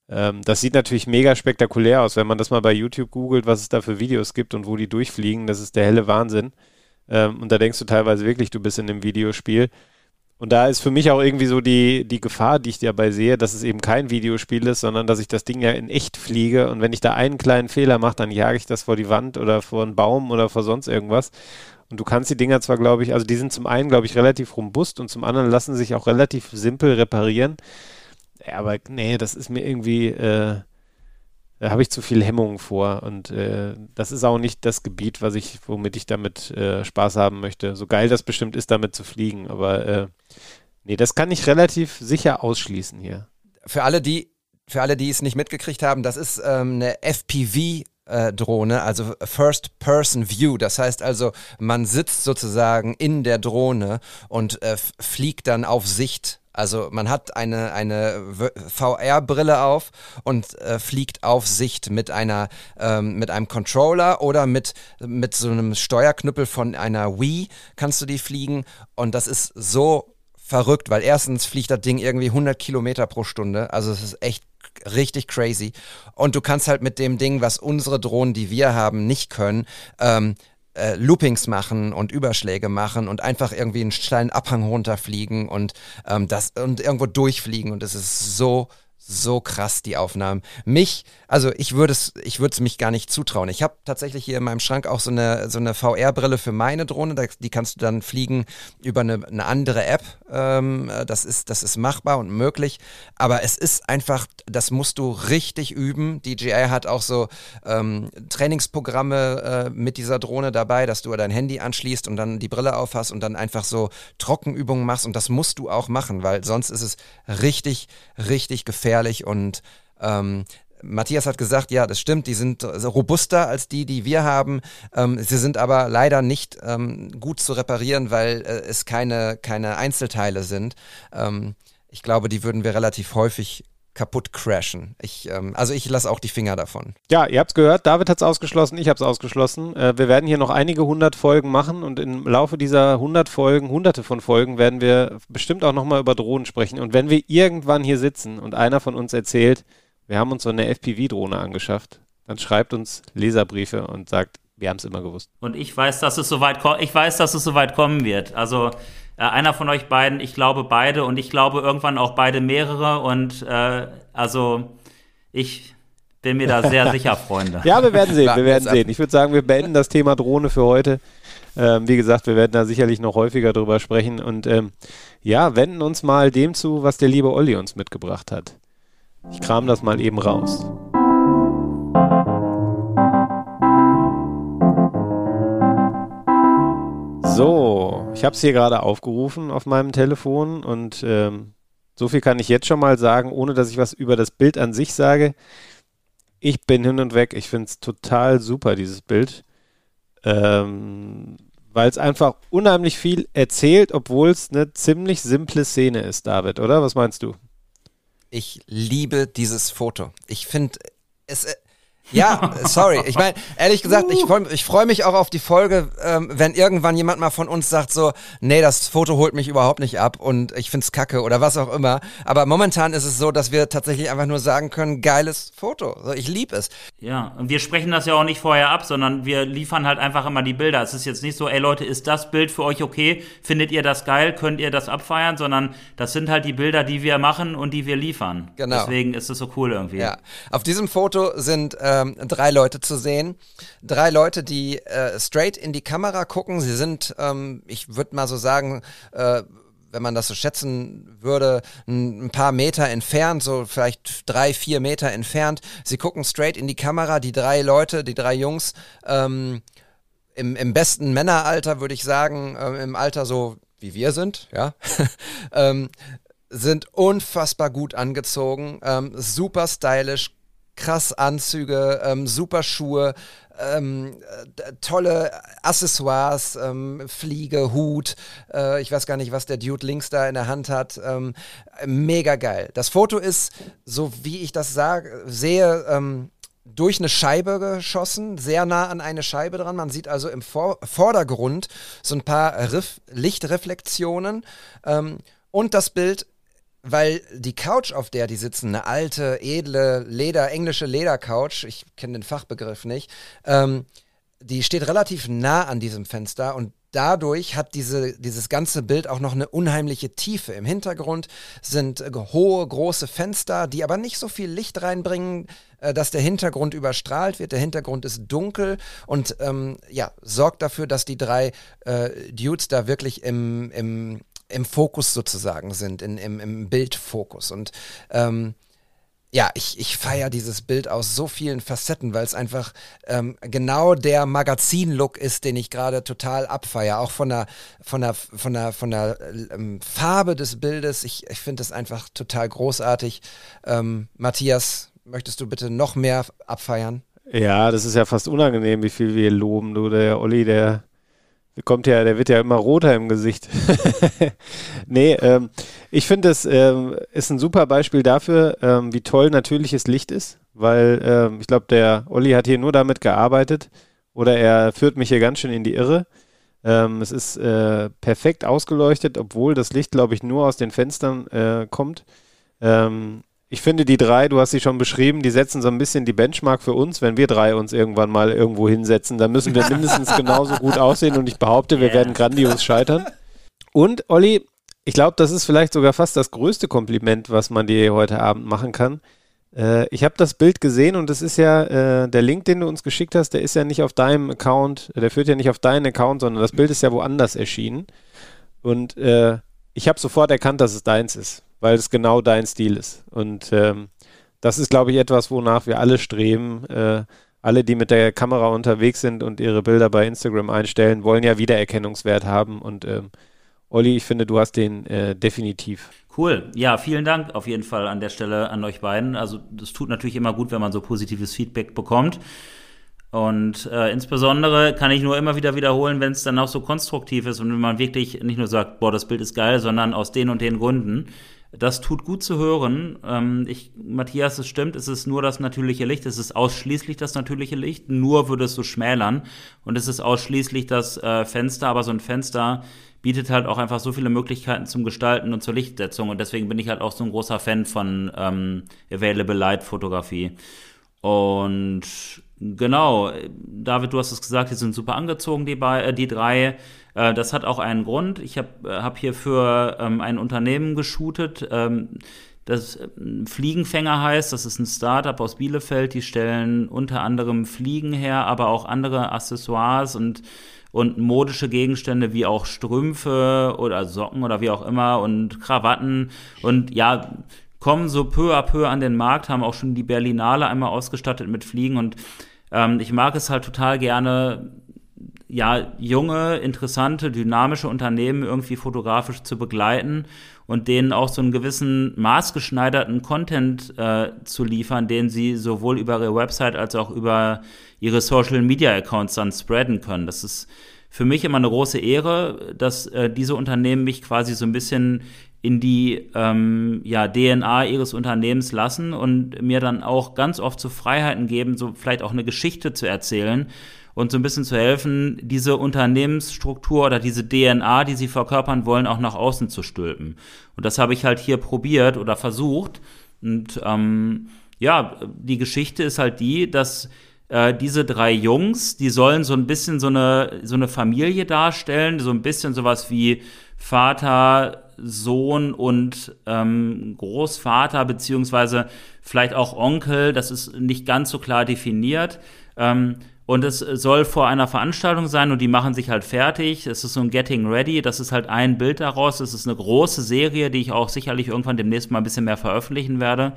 Ähm, das sieht natürlich mega spektakulär aus, wenn man das mal bei YouTube googelt, was es da für Videos gibt und wo die durchfliegen. Das ist der helle Wahnsinn. Ähm, und da denkst du teilweise wirklich, du bist in einem Videospiel. Und da ist für mich auch irgendwie so die, die Gefahr, die ich dabei sehe, dass es eben kein Videospiel ist, sondern dass ich das Ding ja in echt fliege und wenn ich da einen kleinen Fehler mache, dann jage ich das vor die Wand oder vor einen Baum oder vor sonst irgendwas. Und du kannst die Dinger zwar, glaube ich, also die sind zum einen, glaube ich, relativ robust und zum anderen lassen sich auch relativ simpel reparieren. Ja, aber nee, das ist mir irgendwie, äh, da habe ich zu viel Hemmungen vor und äh, das ist auch nicht das Gebiet, was ich, womit ich damit äh, Spaß haben möchte. So geil das bestimmt ist, damit zu fliegen, aber äh, nee, das kann ich relativ sicher ausschließen hier. Für alle, die, für alle, die es nicht mitgekriegt haben, das ist ähm, eine FPV äh, Drohne, also First Person View. Das heißt also, man sitzt sozusagen in der Drohne und äh, fliegt dann auf Sicht also man hat eine, eine VR-Brille auf und äh, fliegt auf Sicht mit einer ähm, mit einem Controller oder mit, mit so einem Steuerknüppel von einer Wii kannst du die fliegen. Und das ist so verrückt, weil erstens fliegt das Ding irgendwie 100 Kilometer pro Stunde, also es ist echt richtig crazy. Und du kannst halt mit dem Ding, was unsere Drohnen, die wir haben, nicht können, ähm, äh, Loopings machen und Überschläge machen und einfach irgendwie einen steilen Abhang runterfliegen und ähm, das und irgendwo durchfliegen. Und es ist so so krass die Aufnahmen. Mich, also ich würde es, ich mich gar nicht zutrauen. Ich habe tatsächlich hier in meinem Schrank auch so eine so eine VR-Brille für meine Drohne. Die kannst du dann fliegen über eine, eine andere App. Ähm, das ist das ist machbar und möglich. Aber es ist einfach, das musst du richtig üben. DJI hat auch so ähm, Trainingsprogramme äh, mit dieser Drohne dabei, dass du dein Handy anschließt und dann die Brille aufhast und dann einfach so Trockenübungen machst. Und das musst du auch machen, weil sonst ist es richtig, richtig gefährlich gefährlich und ähm, Matthias hat gesagt, ja, das stimmt, die sind robuster als die, die wir haben. Ähm, sie sind aber leider nicht ähm, gut zu reparieren, weil äh, es keine, keine Einzelteile sind. Ähm, ich glaube, die würden wir relativ häufig kaputt crashen. Ich, ähm, also ich lasse auch die Finger davon. Ja, ihr habt es gehört, David hat es ausgeschlossen, ich habe es ausgeschlossen. Äh, wir werden hier noch einige hundert Folgen machen und im Laufe dieser hundert Folgen, hunderte von Folgen, werden wir bestimmt auch nochmal über Drohnen sprechen. Und wenn wir irgendwann hier sitzen und einer von uns erzählt, wir haben uns so eine FPV-Drohne angeschafft, dann schreibt uns Leserbriefe und sagt, wir haben es immer gewusst. Und ich weiß, dass es soweit ich weiß, dass es soweit kommen wird. Also äh, einer von euch beiden, ich glaube beide und ich glaube irgendwann auch beide mehrere und äh, also ich bin mir da sehr sicher, Freunde. Ja, wir werden sehen, wir werden sehen. Ich würde sagen, wir beenden das Thema Drohne für heute. Ähm, wie gesagt, wir werden da sicherlich noch häufiger drüber sprechen und ähm, ja, wenden uns mal dem zu, was der liebe Olli uns mitgebracht hat. Ich kram das mal eben raus. So, ich habe es hier gerade aufgerufen auf meinem Telefon und ähm, so viel kann ich jetzt schon mal sagen, ohne dass ich was über das Bild an sich sage. Ich bin hin und weg. Ich finde es total super, dieses Bild. Ähm, Weil es einfach unheimlich viel erzählt, obwohl es eine ziemlich simple Szene ist, David, oder? Was meinst du? Ich liebe dieses Foto. Ich finde, es, ja, sorry. Ich meine, ehrlich gesagt, ich freue ich freu mich auch auf die Folge, ähm, wenn irgendwann jemand mal von uns sagt so, nee, das Foto holt mich überhaupt nicht ab und ich find's kacke oder was auch immer. Aber momentan ist es so, dass wir tatsächlich einfach nur sagen können, geiles Foto. So, ich liebe es. Ja, und wir sprechen das ja auch nicht vorher ab, sondern wir liefern halt einfach immer die Bilder. Es ist jetzt nicht so, ey Leute, ist das Bild für euch okay? Findet ihr das geil? Könnt ihr das abfeiern? Sondern das sind halt die Bilder, die wir machen und die wir liefern. Genau. Deswegen ist es so cool irgendwie. Ja. Auf diesem Foto sind äh, ähm, drei Leute zu sehen. Drei Leute, die äh, straight in die Kamera gucken. Sie sind, ähm, ich würde mal so sagen, äh, wenn man das so schätzen würde, ein, paar Meter entfernt, so vielleicht drei, vier Meter entfernt. Sie gucken straight in die Kamera, die drei Leute, die drei Jungs, ähm, im, im besten Männeralter würde ich sagen, äh, im Alter so wie wir sind, ja, ähm, sind unfassbar gut angezogen, ähm, super stylisch, krass Anzüge, ähm, super Schuhe, ähm, tolle Accessoires, ähm, Fliege, Hut, äh, ich weiß gar nicht, was der Dude links da in der Hand hat. Ähm, mega geil. Das Foto ist, so wie ich das sage, sehe, ähm, durch eine Scheibe geschossen, sehr nah an eine Scheibe dran. Man sieht also im Vor Vordergrund so ein paar Riff Lichtreflexionen. Ähm, und das Bild weil die Couch, auf der die sitzen, eine alte, edle, Leder, englische Ledercouch, ich kenne den Fachbegriff nicht, ähm, die steht relativ nah an diesem Fenster und dadurch hat diese, dieses ganze Bild auch noch eine unheimliche Tiefe. Im Hintergrund sind hohe, große Fenster, die aber nicht so viel Licht reinbringen, äh, dass der Hintergrund überstrahlt wird. Der Hintergrund ist dunkel und ähm, ja, sorgt dafür, dass die drei äh, Dudes da wirklich im, im, im Fokus sozusagen sind, in, im, im Bildfokus. Und ähm, ja, ich, ich feiere dieses Bild aus so vielen Facetten, weil es einfach ähm, genau der Magazin-Look ist, den ich gerade total abfeiere. Auch von der, von der, von der, von der ähm, Farbe des Bildes. Ich, ich finde es einfach total großartig. Ähm, Matthias, möchtest du bitte noch mehr abfeiern? Ja, das ist ja fast unangenehm, wie viel wir loben. Du, der Olli, der kommt ja, der wird ja immer roter im Gesicht. nee, ähm, ich finde, es ähm, ist ein super Beispiel dafür, ähm, wie toll natürliches Licht ist, weil ähm, ich glaube, der Olli hat hier nur damit gearbeitet oder er führt mich hier ganz schön in die Irre. Ähm, es ist äh, perfekt ausgeleuchtet, obwohl das Licht, glaube ich, nur aus den Fenstern äh, kommt. Ich finde, die drei, du hast sie schon beschrieben, die setzen so ein bisschen die Benchmark für uns. Wenn wir drei uns irgendwann mal irgendwo hinsetzen, dann müssen wir mindestens genauso gut aussehen und ich behaupte, wir yeah. werden grandios scheitern. Und Olli, ich glaube, das ist vielleicht sogar fast das größte Kompliment, was man dir heute Abend machen kann. Äh, ich habe das Bild gesehen und das ist ja, äh, der Link, den du uns geschickt hast, der ist ja nicht auf deinem Account, der führt ja nicht auf deinen Account, sondern das Bild ist ja woanders erschienen. Und äh, ich habe sofort erkannt, dass es deins ist weil es genau dein Stil ist. Und ähm, das ist, glaube ich, etwas, wonach wir alle streben. Äh, alle, die mit der Kamera unterwegs sind und ihre Bilder bei Instagram einstellen, wollen ja Wiedererkennungswert haben. Und ähm, Olli, ich finde, du hast den äh, definitiv. Cool. Ja, vielen Dank auf jeden Fall an der Stelle an euch beiden. Also das tut natürlich immer gut, wenn man so positives Feedback bekommt. Und äh, insbesondere kann ich nur immer wieder wiederholen, wenn es dann auch so konstruktiv ist und wenn man wirklich nicht nur sagt, boah, das Bild ist geil, sondern aus den und den Gründen. Das tut gut zu hören. Ähm, ich, Matthias, es stimmt, es ist nur das natürliche Licht, es ist ausschließlich das natürliche Licht, nur würde es so schmälern und es ist ausschließlich das äh, Fenster, aber so ein Fenster bietet halt auch einfach so viele Möglichkeiten zum Gestalten und zur Lichtsetzung und deswegen bin ich halt auch so ein großer Fan von ähm, Available Light Fotografie. Und genau, David, du hast es gesagt, die sind super angezogen, die, äh, die drei. Äh, das hat auch einen Grund. Ich habe äh, hab hier für ähm, ein Unternehmen geshootet, ähm, das äh, Fliegenfänger heißt. Das ist ein Startup aus Bielefeld. Die stellen unter anderem Fliegen her, aber auch andere Accessoires und und modische Gegenstände wie auch Strümpfe oder Socken oder wie auch immer und Krawatten und ja, kommen so peu à peu an den Markt, haben auch schon die Berlinale einmal ausgestattet mit Fliegen und ähm, ich mag es halt total gerne, ja, junge, interessante, dynamische Unternehmen irgendwie fotografisch zu begleiten und denen auch so einen gewissen maßgeschneiderten Content äh, zu liefern, den sie sowohl über ihre Website als auch über ihre Social Media Accounts dann spreaden können. Das ist für mich immer eine große Ehre, dass äh, diese Unternehmen mich quasi so ein bisschen in die ähm, ja, DNA ihres Unternehmens lassen und mir dann auch ganz oft so Freiheiten geben, so vielleicht auch eine Geschichte zu erzählen und so ein bisschen zu helfen, diese Unternehmensstruktur oder diese DNA, die sie verkörpern wollen, auch nach außen zu stülpen. Und das habe ich halt hier probiert oder versucht. Und ähm, ja, die Geschichte ist halt die, dass äh, diese drei Jungs, die sollen so ein bisschen so eine, so eine Familie darstellen, so ein bisschen sowas wie Vater, Sohn und ähm, Großvater, beziehungsweise vielleicht auch Onkel, das ist nicht ganz so klar definiert. Ähm, und es soll vor einer Veranstaltung sein und die machen sich halt fertig. Es ist so ein Getting Ready. Das ist halt ein Bild daraus. Es ist eine große Serie, die ich auch sicherlich irgendwann demnächst mal ein bisschen mehr veröffentlichen werde.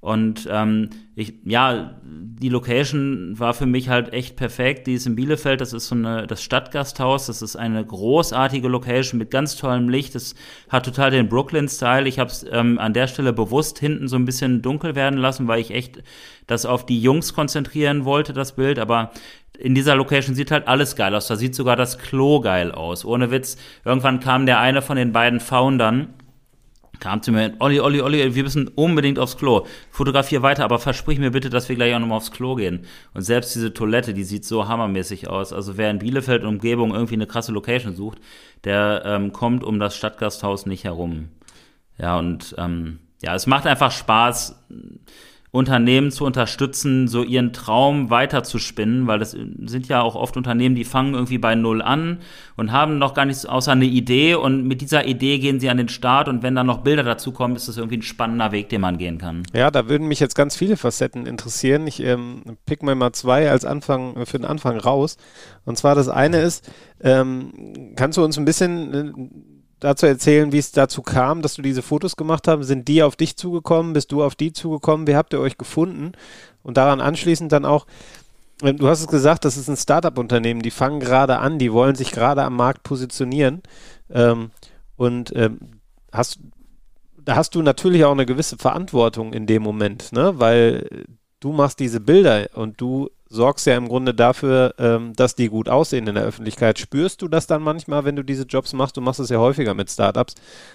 Und ähm, ich, ja, die Location war für mich halt echt perfekt. Die ist in Bielefeld, das ist so eine, das Stadtgasthaus. Das ist eine großartige Location mit ganz tollem Licht. Das hat total den Brooklyn-Style. Ich habe es ähm, an der Stelle bewusst hinten so ein bisschen dunkel werden lassen, weil ich echt das auf die Jungs konzentrieren wollte, das Bild. Aber in dieser Location sieht halt alles geil aus. Da sieht sogar das Klo geil aus. Ohne Witz. Irgendwann kam der eine von den beiden Foundern kam zu mir, Olli, Olli, Olli, wir müssen unbedingt aufs Klo. Fotografier weiter, aber versprich mir bitte, dass wir gleich auch nochmal aufs Klo gehen. Und selbst diese Toilette, die sieht so hammermäßig aus. Also wer in Bielefeld Umgebung irgendwie eine krasse Location sucht, der ähm, kommt um das Stadtgasthaus nicht herum. Ja, und ähm, ja, es macht einfach Spaß. Unternehmen zu unterstützen, so ihren Traum weiterzuspinnen, weil das sind ja auch oft Unternehmen, die fangen irgendwie bei Null an und haben noch gar nichts außer eine Idee und mit dieser Idee gehen sie an den Start und wenn dann noch Bilder dazu kommen, ist das irgendwie ein spannender Weg, den man gehen kann. Ja, da würden mich jetzt ganz viele Facetten interessieren. Ich ähm, pick mir mal zwei als Anfang, für den Anfang raus. Und zwar das eine ist, ähm, kannst du uns ein bisschen äh, dazu erzählen, wie es dazu kam, dass du diese Fotos gemacht hast? Sind die auf dich zugekommen? Bist du auf die zugekommen? Wie habt ihr euch gefunden? Und daran anschließend dann auch, ähm, du hast es gesagt, das ist ein Startup-Unternehmen, die fangen gerade an, die wollen sich gerade am Markt positionieren. Ähm, und ähm, hast, da hast du natürlich auch eine gewisse Verantwortung in dem Moment, ne? weil du machst diese Bilder und du sorgst ja im Grunde dafür, ähm, dass die gut aussehen in der Öffentlichkeit. Spürst du das dann manchmal, wenn du diese Jobs machst? Du machst es ja häufiger mit Startups,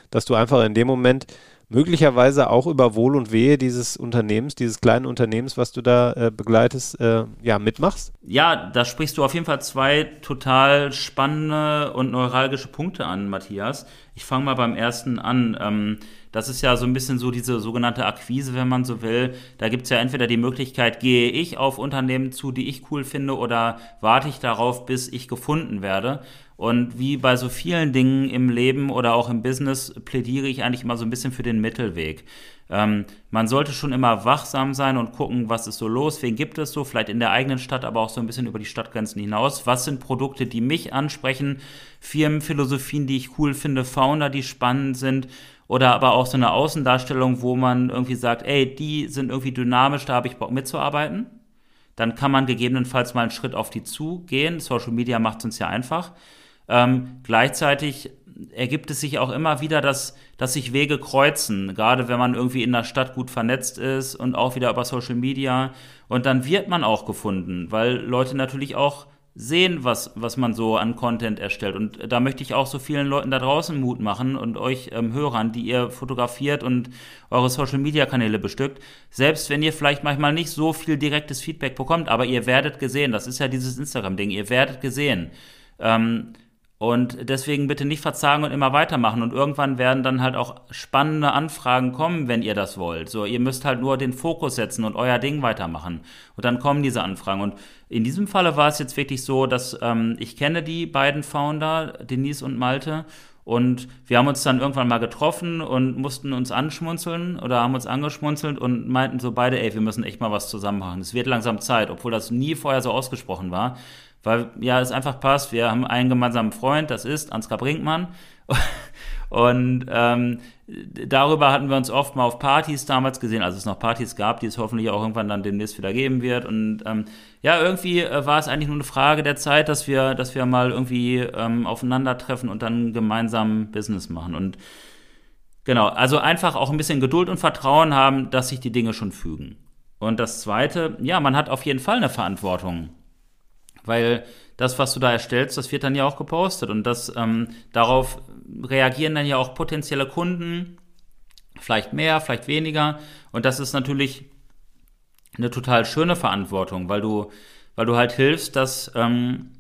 dass du einfach in dem Moment möglicherweise auch über Wohl und Wehe dieses Unternehmens, dieses kleinen Unternehmens, was du da äh, begleitest, äh, ja, mitmachst? Ja, da sprichst du auf jeden Fall zwei total spannende und neuralgische Punkte an, Matthias. Ich fange mal beim ersten an. Ähm, das ist ja so ein bisschen so diese sogenannte Akquise, wenn man so will. Da gibt es ja entweder die Möglichkeit, gehe ich auf Unternehmen zu, die ich cool finde, oder warte ich darauf, bis ich gefunden werde. Und wie bei so vielen Dingen im Leben oder auch im Business plädiere ich eigentlich immer so ein bisschen für den Mittelweg. Ähm, man sollte schon immer wachsam sein und gucken, was ist so los, wen gibt es so, vielleicht in der eigenen Stadt, aber auch so ein bisschen über die Stadtgrenzen hinaus. Was sind Produkte, die mich ansprechen, Firmenphilosophien, die ich cool finde, Founder, die spannend sind oder aber auch so eine Außendarstellung, wo man irgendwie sagt, ey, die sind irgendwie dynamisch, da habe ich Bock mitzuarbeiten. Dann kann man gegebenenfalls mal einen Schritt auf die zugehen. Social Media macht es uns ja einfach. Ähm, gleichzeitig ergibt es sich auch immer wieder, dass, dass sich Wege kreuzen, gerade wenn man irgendwie in der Stadt gut vernetzt ist und auch wieder über Social Media. Und dann wird man auch gefunden, weil Leute natürlich auch sehen, was, was man so an Content erstellt. Und da möchte ich auch so vielen Leuten da draußen Mut machen und euch ähm, Hörern, die ihr fotografiert und eure Social-Media-Kanäle bestückt. Selbst wenn ihr vielleicht manchmal nicht so viel direktes Feedback bekommt, aber ihr werdet gesehen. Das ist ja dieses Instagram-Ding. Ihr werdet gesehen. Ähm, und deswegen bitte nicht verzagen und immer weitermachen. Und irgendwann werden dann halt auch spannende Anfragen kommen, wenn ihr das wollt. So, ihr müsst halt nur den Fokus setzen und euer Ding weitermachen. Und dann kommen diese Anfragen. Und in diesem Falle war es jetzt wirklich so, dass ähm, ich kenne die beiden Founder, Denise und Malte. Und wir haben uns dann irgendwann mal getroffen und mussten uns anschmunzeln oder haben uns angeschmunzelt und meinten so beide, ey, wir müssen echt mal was zusammen machen. Es wird langsam Zeit, obwohl das nie vorher so ausgesprochen war weil ja es einfach passt. Wir haben einen gemeinsamen Freund, das ist Ansgar Brinkmann. Und ähm, darüber hatten wir uns oft mal auf Partys damals gesehen, als es noch Partys gab, die es hoffentlich auch irgendwann dann demnächst wieder geben wird. Und ähm, ja, irgendwie äh, war es eigentlich nur eine Frage der Zeit, dass wir, dass wir mal irgendwie ähm, aufeinandertreffen und dann gemeinsam Business machen. Und genau, also einfach auch ein bisschen Geduld und Vertrauen haben, dass sich die Dinge schon fügen. Und das Zweite, ja, man hat auf jeden Fall eine Verantwortung weil das, was du da erstellst, das wird dann ja auch gepostet. Und das ähm, darauf reagieren dann ja auch potenzielle Kunden, vielleicht mehr, vielleicht weniger. Und das ist natürlich eine total schöne Verantwortung, weil du, weil du halt hilfst, dass ähm,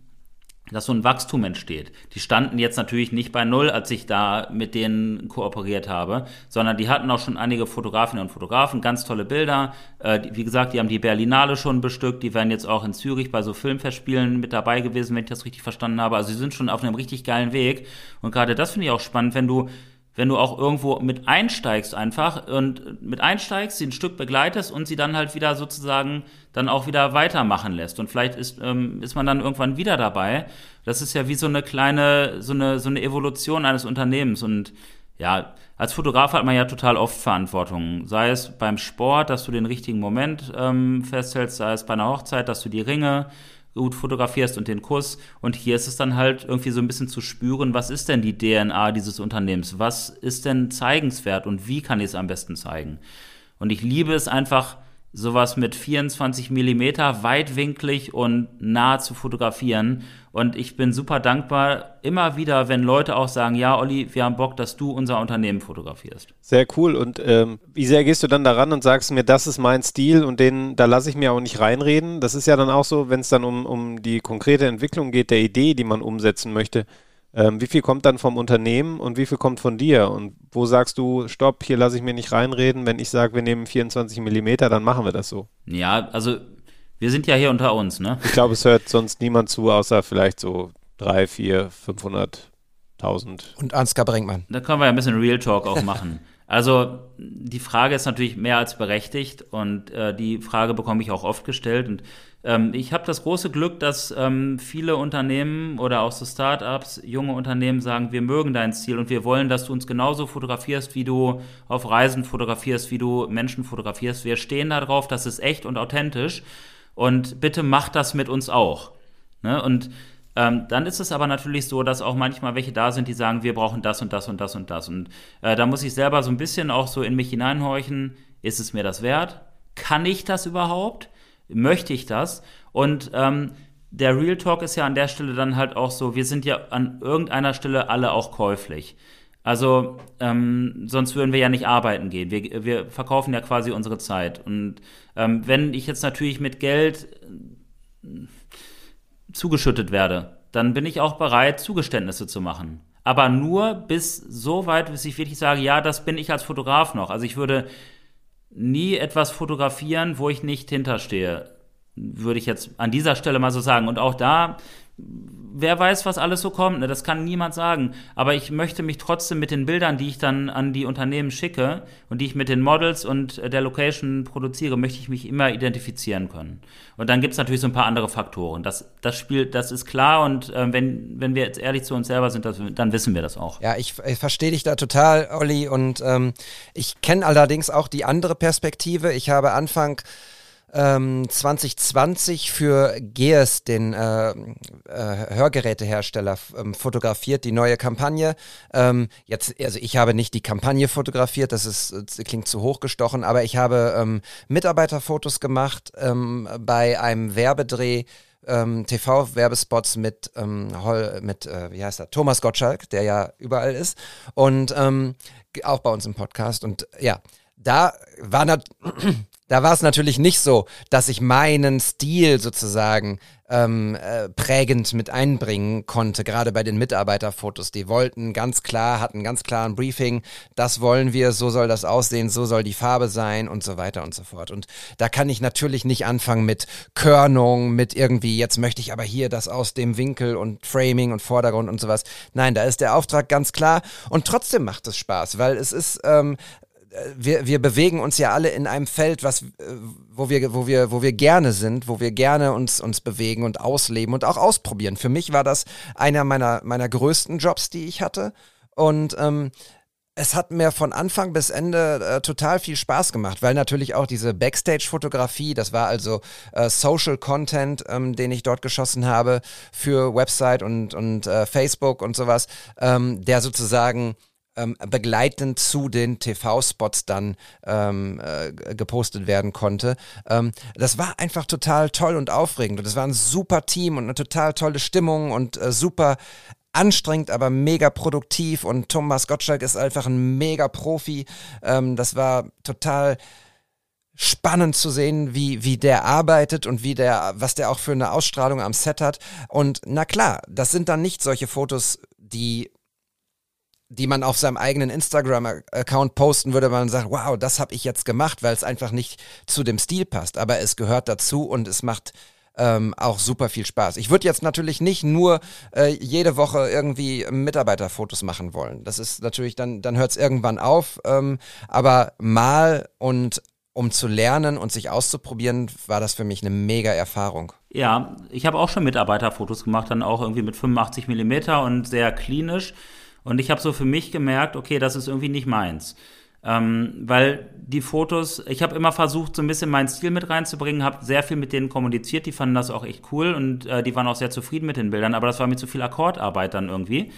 dass so ein Wachstum entsteht. Die standen jetzt natürlich nicht bei Null, als ich da mit denen kooperiert habe, sondern die hatten auch schon einige Fotografinnen und Fotografen, ganz tolle Bilder. Äh, wie gesagt, die haben die Berlinale schon bestückt, die werden jetzt auch in Zürich bei so Filmfestspielen mit dabei gewesen, wenn ich das richtig verstanden habe. Also sie sind schon auf einem richtig geilen Weg. Und gerade das finde ich auch spannend, wenn du wenn du auch irgendwo mit einsteigst einfach und mit einsteigst, sie ein Stück begleitest und sie dann halt wieder sozusagen dann auch wieder weitermachen lässt. Und vielleicht ist, ähm, ist man dann irgendwann wieder dabei. Das ist ja wie so eine kleine, so eine, so eine Evolution eines Unternehmens. Und ja, als Fotograf hat man ja total oft Verantwortung. Sei es beim Sport, dass du den richtigen Moment ähm, festhältst, sei es bei einer Hochzeit, dass du die Ringe gut fotografierst und den Kuss. Und hier ist es dann halt irgendwie so ein bisschen zu spüren, was ist denn die DNA dieses Unternehmens? Was ist denn zeigenswert und wie kann ich es am besten zeigen? Und ich liebe es einfach, sowas mit 24 Millimeter weitwinklig und nah zu fotografieren. Und ich bin super dankbar immer wieder, wenn Leute auch sagen, ja, Olli, wir haben Bock, dass du unser Unternehmen fotografierst. Sehr cool. Und ähm, wie sehr gehst du dann daran und sagst mir, das ist mein Stil und den, da lasse ich mir auch nicht reinreden. Das ist ja dann auch so, wenn es dann um, um die konkrete Entwicklung geht, der Idee, die man umsetzen möchte. Ähm, wie viel kommt dann vom Unternehmen und wie viel kommt von dir? Und wo sagst du, stopp, hier lasse ich mir nicht reinreden. Wenn ich sage, wir nehmen 24 Millimeter, dann machen wir das so. Ja, also wir sind ja hier unter uns, ne? Ich glaube, es hört sonst niemand zu, außer vielleicht so drei, vier, 500.000. Und Ansgar Brinkmann. Da können wir ja ein bisschen Real Talk auch machen. Also die Frage ist natürlich mehr als berechtigt und äh, die Frage bekomme ich auch oft gestellt. Und ähm, ich habe das große Glück, dass ähm, viele Unternehmen oder auch so Startups, junge Unternehmen sagen, wir mögen dein Stil und wir wollen, dass du uns genauso fotografierst, wie du auf Reisen fotografierst, wie du Menschen fotografierst. Wir stehen da drauf, das ist echt und authentisch und bitte mach das mit uns auch. Ne? Und ähm, dann ist es aber natürlich so, dass auch manchmal welche da sind, die sagen, wir brauchen das und das und das und das. Und äh, da muss ich selber so ein bisschen auch so in mich hineinhorchen, ist es mir das wert? Kann ich das überhaupt? Möchte ich das? Und ähm, der Real Talk ist ja an der Stelle dann halt auch so, wir sind ja an irgendeiner Stelle alle auch käuflich. Also ähm, sonst würden wir ja nicht arbeiten gehen. Wir, wir verkaufen ja quasi unsere Zeit. Und ähm, wenn ich jetzt natürlich mit Geld zugeschüttet werde, dann bin ich auch bereit, Zugeständnisse zu machen. Aber nur bis so weit, bis ich wirklich sage, ja, das bin ich als Fotograf noch. Also ich würde nie etwas fotografieren, wo ich nicht hinterstehe. Würde ich jetzt an dieser Stelle mal so sagen. Und auch da wer weiß, was alles so kommt, ne? das kann niemand sagen. Aber ich möchte mich trotzdem mit den Bildern, die ich dann an die Unternehmen schicke und die ich mit den Models und der Location produziere, möchte ich mich immer identifizieren können. Und dann gibt es natürlich so ein paar andere Faktoren. Das, das spielt, das ist klar und äh, wenn, wenn wir jetzt ehrlich zu uns selber sind, das, dann wissen wir das auch. Ja, ich, ich verstehe dich da total, Olli, und ähm, ich kenne allerdings auch die andere Perspektive. Ich habe Anfang 2020 ähm, für GES, den äh, äh, Hörgerätehersteller, ähm, fotografiert, die neue Kampagne. Ähm, jetzt, also ich habe nicht die Kampagne fotografiert, das ist, das klingt zu hochgestochen, aber ich habe ähm, Mitarbeiterfotos gemacht ähm, bei einem Werbedreh ähm, TV-Werbespots mit, ähm, Hol, mit äh, wie heißt er, Thomas Gottschalk, der ja überall ist und ähm, auch bei uns im Podcast und ja, da war, da war es natürlich nicht so, dass ich meinen Stil sozusagen ähm, äh, prägend mit einbringen konnte, gerade bei den Mitarbeiterfotos. Die wollten ganz klar, hatten ganz klar ein Briefing, das wollen wir, so soll das aussehen, so soll die Farbe sein und so weiter und so fort. Und da kann ich natürlich nicht anfangen mit Körnung, mit irgendwie, jetzt möchte ich aber hier das aus dem Winkel und Framing und Vordergrund und sowas. Nein, da ist der Auftrag ganz klar und trotzdem macht es Spaß, weil es ist ähm, wir, wir bewegen uns ja alle in einem Feld, was, äh, wo wir, wo wir, wo wir gerne sind, wo wir gerne uns, uns bewegen und ausleben und auch ausprobieren. Für mich war das einer meiner, meiner größten Jobs, die ich hatte. Und ähm, es hat mir von Anfang bis Ende äh, total viel Spaß gemacht, weil natürlich auch diese Backstage-Fotografie, das war also äh, Social Content, ähm, den ich dort geschossen habe für Website und, und äh, Facebook und sowas, ähm, der sozusagen ähm, begleitend zu den TV-Spots dann ähm, äh, gepostet werden konnte. Ähm, das war einfach total toll und aufregend und es war ein super Team und eine total tolle Stimmung und äh, super anstrengend, aber mega produktiv und Thomas Gottschalk ist einfach ein mega Profi. Ähm, das war total spannend zu sehen, wie, wie der arbeitet und wie der, was der auch für eine Ausstrahlung am Set hat. Und na klar, das sind dann nicht solche Fotos, die die man auf seinem eigenen Instagram-Account posten würde, weil man sagt, wow, das habe ich jetzt gemacht, weil es einfach nicht zu dem Stil passt. Aber es gehört dazu und es macht ähm, auch super viel Spaß. Ich würde jetzt natürlich nicht nur äh, jede Woche irgendwie Mitarbeiterfotos machen wollen. Das ist natürlich, dann, dann hört es irgendwann auf. Ähm, aber mal und um zu lernen und sich auszuprobieren, war das für mich eine mega Erfahrung. Ja, ich habe auch schon Mitarbeiterfotos gemacht, dann auch irgendwie mit 85 Millimeter und sehr klinisch. Und ich habe so für mich gemerkt, okay, das ist irgendwie nicht meins. Ähm, weil die Fotos, ich habe immer versucht, so ein bisschen meinen Stil mit reinzubringen, habe sehr viel mit denen kommuniziert, die fanden das auch echt cool und äh, die waren auch sehr zufrieden mit den Bildern, aber das war mir zu viel Akkordarbeit dann irgendwie.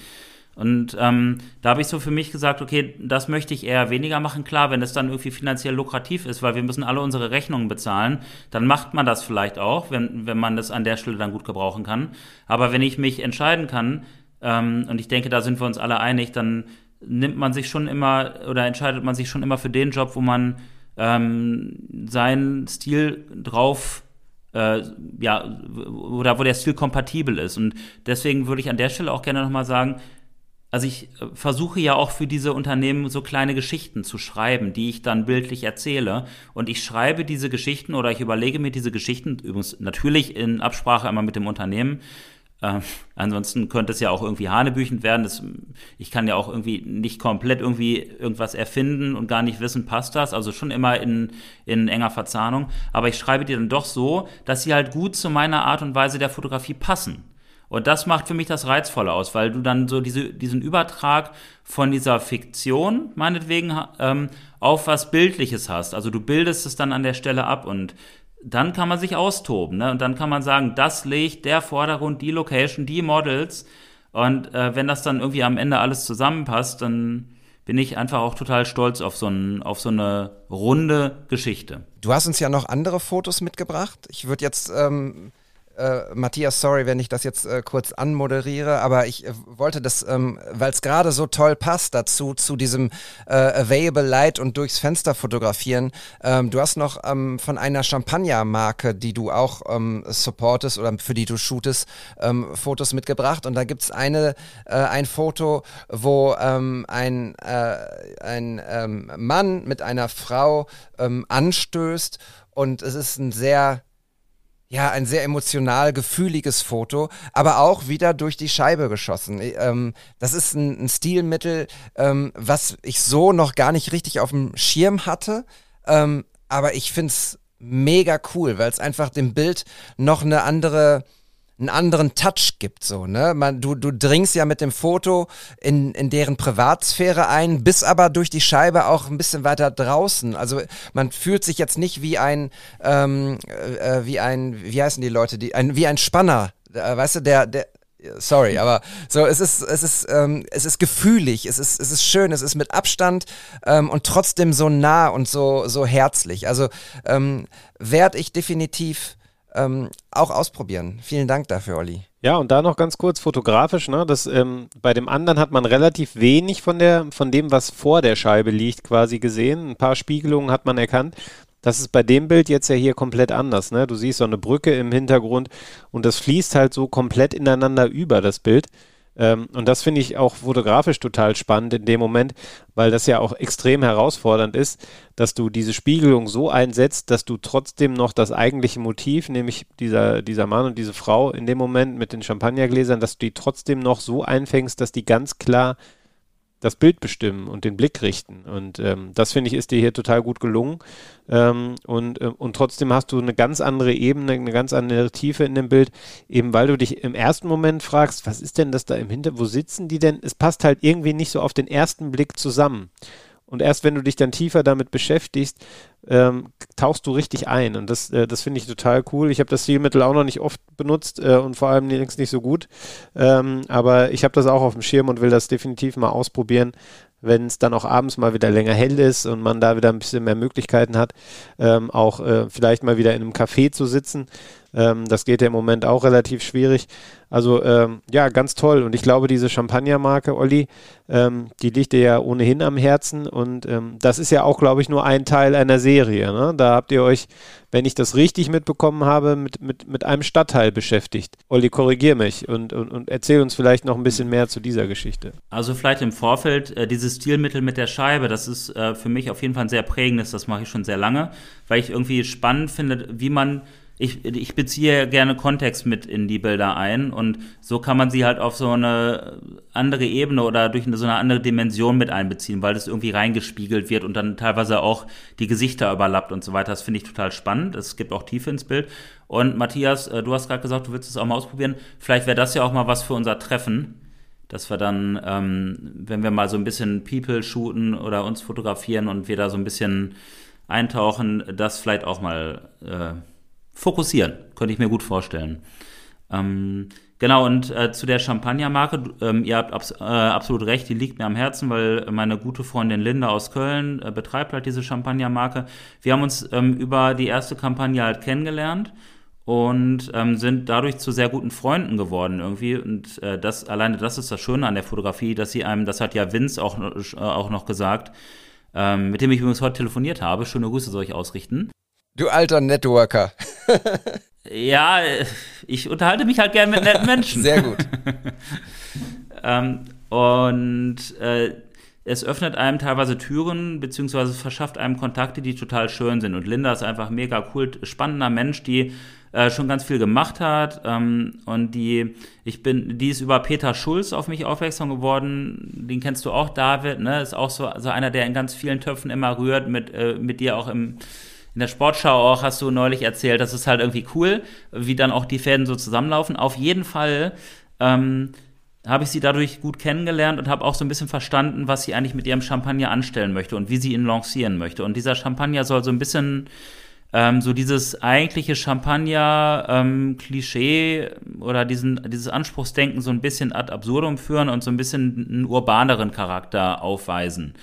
Und ähm, da habe ich so für mich gesagt, okay, das möchte ich eher weniger machen. Klar, wenn es dann irgendwie finanziell lukrativ ist, weil wir müssen alle unsere Rechnungen bezahlen, dann macht man das vielleicht auch, wenn, wenn man das an der Stelle dann gut gebrauchen kann. Aber wenn ich mich entscheiden kann, ähm, und ich denke, da sind wir uns alle einig, dann nimmt man sich schon immer oder entscheidet man sich schon immer für den Job, wo man ähm, seinen Stil drauf äh, ja, oder wo der Stil kompatibel ist. Und deswegen würde ich an der Stelle auch gerne nochmal sagen, also ich äh, versuche ja auch für diese Unternehmen so kleine Geschichten zu schreiben, die ich dann bildlich erzähle. Und ich schreibe diese Geschichten oder ich überlege mir diese Geschichten, übrigens natürlich in Absprache einmal mit dem Unternehmen. Äh, ansonsten könnte es ja auch irgendwie hanebüchend werden. Das, ich kann ja auch irgendwie nicht komplett irgendwie irgendwas erfinden und gar nicht wissen, passt das. Also schon immer in, in enger Verzahnung. Aber ich schreibe die dann doch so, dass sie halt gut zu meiner Art und Weise der Fotografie passen. Und das macht für mich das Reizvolle aus, weil du dann so diese, diesen Übertrag von dieser Fiktion, meinetwegen, ähm, auf was Bildliches hast. Also du bildest es dann an der Stelle ab und dann kann man sich austoben. Ne? Und dann kann man sagen, das legt der Vordergrund, die Location, die Models. Und äh, wenn das dann irgendwie am Ende alles zusammenpasst, dann bin ich einfach auch total stolz auf so, ein, auf so eine runde Geschichte. Du hast uns ja noch andere Fotos mitgebracht. Ich würde jetzt ähm, äh, Matthias, sorry, wenn ich das jetzt äh, kurz anmoderiere, aber ich äh, wollte das, ähm, weil es gerade so toll passt dazu, zu diesem äh, Available Light und durchs Fenster fotografieren. Ähm, du hast noch ähm, von einer Champagner-Marke, die du auch ähm, supportest oder für die du shootest, ähm, Fotos mitgebracht. Und da gibt es eine, äh, ein Foto, wo ähm, ein, ein Mann mit einer Frau anstößt und es ist ein sehr ja, ein sehr emotional gefühliges Foto, aber auch wieder durch die Scheibe geschossen. Ähm, das ist ein, ein Stilmittel, ähm, was ich so noch gar nicht richtig auf dem Schirm hatte, ähm, aber ich finde es mega cool, weil es einfach dem Bild noch eine andere einen anderen Touch gibt, so, ne? Man, du, du dringst ja mit dem Foto in, in deren Privatsphäre ein, bist aber durch die Scheibe auch ein bisschen weiter draußen. Also man fühlt sich jetzt nicht wie ein, ähm, äh, wie ein, wie heißen die Leute, die, ein, wie ein Spanner, äh, weißt du, der, der, sorry, aber so es ist es ist ähm, es ist gefühlig, es ist es ist schön, es ist mit Abstand ähm, und trotzdem so nah und so so herzlich. Also ähm, werde ich definitiv ähm, auch ausprobieren. Vielen Dank dafür, Olli. Ja, und da noch ganz kurz fotografisch, ne? Das, ähm, bei dem anderen hat man relativ wenig von der, von dem, was vor der Scheibe liegt, quasi gesehen. Ein paar Spiegelungen hat man erkannt. Das ist bei dem Bild jetzt ja hier komplett anders. Ne? Du siehst so eine Brücke im Hintergrund und das fließt halt so komplett ineinander über das Bild. Ähm, und das finde ich auch fotografisch total spannend in dem Moment, weil das ja auch extrem herausfordernd ist, dass du diese Spiegelung so einsetzt, dass du trotzdem noch das eigentliche Motiv, nämlich dieser, dieser Mann und diese Frau in dem Moment mit den Champagnergläsern, dass du die trotzdem noch so einfängst, dass die ganz klar das Bild bestimmen und den Blick richten. Und ähm, das finde ich ist dir hier total gut gelungen. Ähm, und, äh, und trotzdem hast du eine ganz andere Ebene, eine ganz andere Tiefe in dem Bild, eben weil du dich im ersten Moment fragst, was ist denn das da im Hintergrund, wo sitzen die denn? Es passt halt irgendwie nicht so auf den ersten Blick zusammen. Und erst wenn du dich dann tiefer damit beschäftigst, ähm, tauchst du richtig ein. Und das, äh, das finde ich total cool. Ich habe das Stilmittel auch noch nicht oft benutzt äh, und vor allem links nicht so gut. Ähm, aber ich habe das auch auf dem Schirm und will das definitiv mal ausprobieren, wenn es dann auch abends mal wieder länger hell ist und man da wieder ein bisschen mehr Möglichkeiten hat, ähm, auch äh, vielleicht mal wieder in einem Café zu sitzen. Ähm, das geht ja im Moment auch relativ schwierig. Also ähm, ja, ganz toll. Und ich glaube, diese Champagnermarke, Olli, ähm, die liegt dir ja ohnehin am Herzen. Und ähm, das ist ja auch, glaube ich, nur ein Teil einer Serie. Ne? Da habt ihr euch, wenn ich das richtig mitbekommen habe, mit, mit, mit einem Stadtteil beschäftigt. Olli, korrigier mich und, und, und erzähl uns vielleicht noch ein bisschen mehr zu dieser Geschichte. Also vielleicht im Vorfeld, äh, dieses Stilmittel mit der Scheibe, das ist äh, für mich auf jeden Fall ein sehr prägendes. Das mache ich schon sehr lange, weil ich irgendwie spannend finde, wie man ich, ich beziehe gerne Kontext mit in die Bilder ein und so kann man sie halt auf so eine andere Ebene oder durch eine, so eine andere Dimension mit einbeziehen, weil das irgendwie reingespiegelt wird und dann teilweise auch die Gesichter überlappt und so weiter. Das finde ich total spannend. Es gibt auch Tiefe ins Bild. Und Matthias, äh, du hast gerade gesagt, du willst es auch mal ausprobieren. Vielleicht wäre das ja auch mal was für unser Treffen, dass wir dann, ähm, wenn wir mal so ein bisschen People shooten oder uns fotografieren und wir da so ein bisschen eintauchen, das vielleicht auch mal äh, fokussieren. Könnte ich mir gut vorstellen. Ähm, genau, und äh, zu der Champagnermarke, ähm, ihr habt abs äh, absolut recht, die liegt mir am Herzen, weil meine gute Freundin Linda aus Köln äh, betreibt halt diese Champagnermarke. Wir haben uns ähm, über die erste Kampagne halt kennengelernt und ähm, sind dadurch zu sehr guten Freunden geworden irgendwie. Und äh, das alleine das ist das Schöne an der Fotografie, dass sie einem, das hat ja Vince auch, äh, auch noch gesagt, ähm, mit dem ich übrigens heute telefoniert habe. Schöne Grüße soll ich ausrichten. Du alter Networker. Ja, ich unterhalte mich halt gern mit netten Menschen. Sehr gut. ähm, und äh, es öffnet einem teilweise Türen, beziehungsweise verschafft einem Kontakte, die total schön sind. Und Linda ist einfach mega cool, spannender Mensch, die äh, schon ganz viel gemacht hat. Ähm, und die, ich bin, die ist über Peter Schulz auf mich aufmerksam geworden. Den kennst du auch, David, ne? Ist auch so, so einer, der in ganz vielen Töpfen immer rührt, mit, äh, mit dir auch im, in der Sportschau auch hast du neulich erzählt, das ist halt irgendwie cool, wie dann auch die Fäden so zusammenlaufen. Auf jeden Fall ähm, habe ich sie dadurch gut kennengelernt und habe auch so ein bisschen verstanden, was sie eigentlich mit ihrem Champagner anstellen möchte und wie sie ihn lancieren möchte. Und dieser Champagner soll so ein bisschen ähm, so dieses eigentliche Champagner-Klischee ähm, oder diesen, dieses Anspruchsdenken so ein bisschen ad absurdum führen und so ein bisschen einen urbaneren Charakter aufweisen.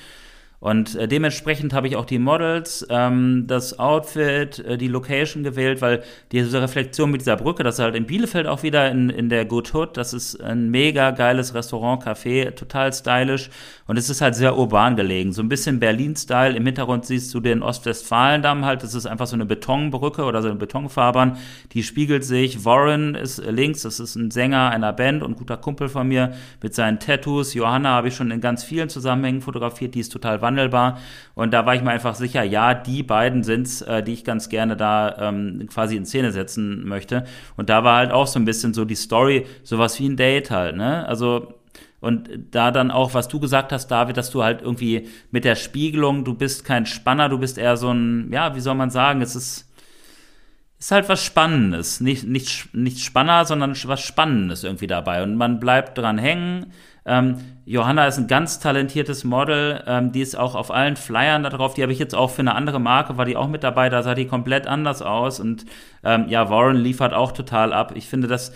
Und äh, dementsprechend habe ich auch die Models, ähm, das Outfit, äh, die Location gewählt, weil diese Reflexion mit dieser Brücke, das ist halt in Bielefeld auch wieder in, in der Good Hood, das ist ein mega geiles Restaurant, Café, total stylisch und es ist halt sehr urban gelegen. So ein bisschen Berlin-Style. Im Hintergrund siehst du den Ostwestfalendamm halt, das ist einfach so eine Betonbrücke oder so eine Betonfahrbahn, die spiegelt sich. Warren ist links, das ist ein Sänger einer Band und guter Kumpel von mir mit seinen Tattoos. Johanna habe ich schon in ganz vielen Zusammenhängen fotografiert, die ist total wandelbar. Und da war ich mir einfach sicher, ja, die beiden sind's, äh, die ich ganz gerne da ähm, quasi in Szene setzen möchte. Und da war halt auch so ein bisschen so die Story, sowas wie ein Date halt, ne? Also und da dann auch, was du gesagt hast, David, dass du halt irgendwie mit der Spiegelung, du bist kein Spanner, du bist eher so ein, ja, wie soll man sagen, es ist, ist halt was Spannendes. Nicht, nicht, nicht Spanner, sondern was Spannendes irgendwie dabei. Und man bleibt dran hängen. Ähm, Johanna ist ein ganz talentiertes Model, ähm, die ist auch auf allen Flyern da drauf. Die habe ich jetzt auch für eine andere Marke, war die auch mit dabei, da sah die komplett anders aus. Und ähm, ja, Warren liefert auch total ab. Ich finde, dass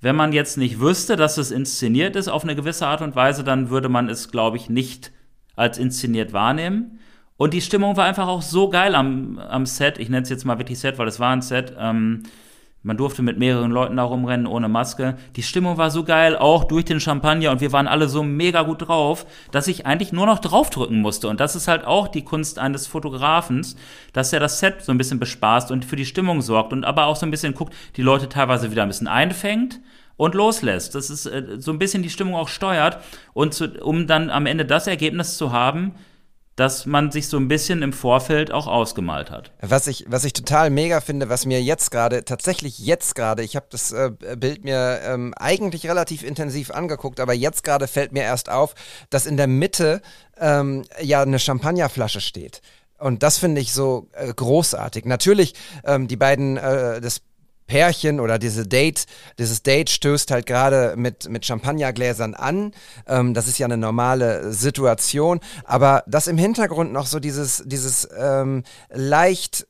wenn man jetzt nicht wüsste, dass es inszeniert ist auf eine gewisse Art und Weise, dann würde man es, glaube ich, nicht als inszeniert wahrnehmen. Und die Stimmung war einfach auch so geil am, am Set. Ich nenne es jetzt mal wirklich Set, weil es war ein Set. Ähm, man durfte mit mehreren Leuten da rumrennen, ohne Maske. Die Stimmung war so geil, auch durch den Champagner und wir waren alle so mega gut drauf, dass ich eigentlich nur noch draufdrücken musste. Und das ist halt auch die Kunst eines Fotografens, dass er das Set so ein bisschen bespaßt und für die Stimmung sorgt und aber auch so ein bisschen guckt, die Leute teilweise wieder ein bisschen einfängt und loslässt. Das ist äh, so ein bisschen die Stimmung auch steuert und zu, um dann am Ende das Ergebnis zu haben, dass man sich so ein bisschen im Vorfeld auch ausgemalt hat. Was ich, was ich total mega finde, was mir jetzt gerade, tatsächlich jetzt gerade, ich habe das äh, Bild mir ähm, eigentlich relativ intensiv angeguckt, aber jetzt gerade fällt mir erst auf, dass in der Mitte ähm, ja eine Champagnerflasche steht. Und das finde ich so äh, großartig. Natürlich, ähm, die beiden, äh, das Pärchen oder diese Date, dieses Date stößt halt gerade mit, mit Champagnergläsern an. Ähm, das ist ja eine normale Situation. Aber dass im Hintergrund noch so dieses, dieses ähm, leicht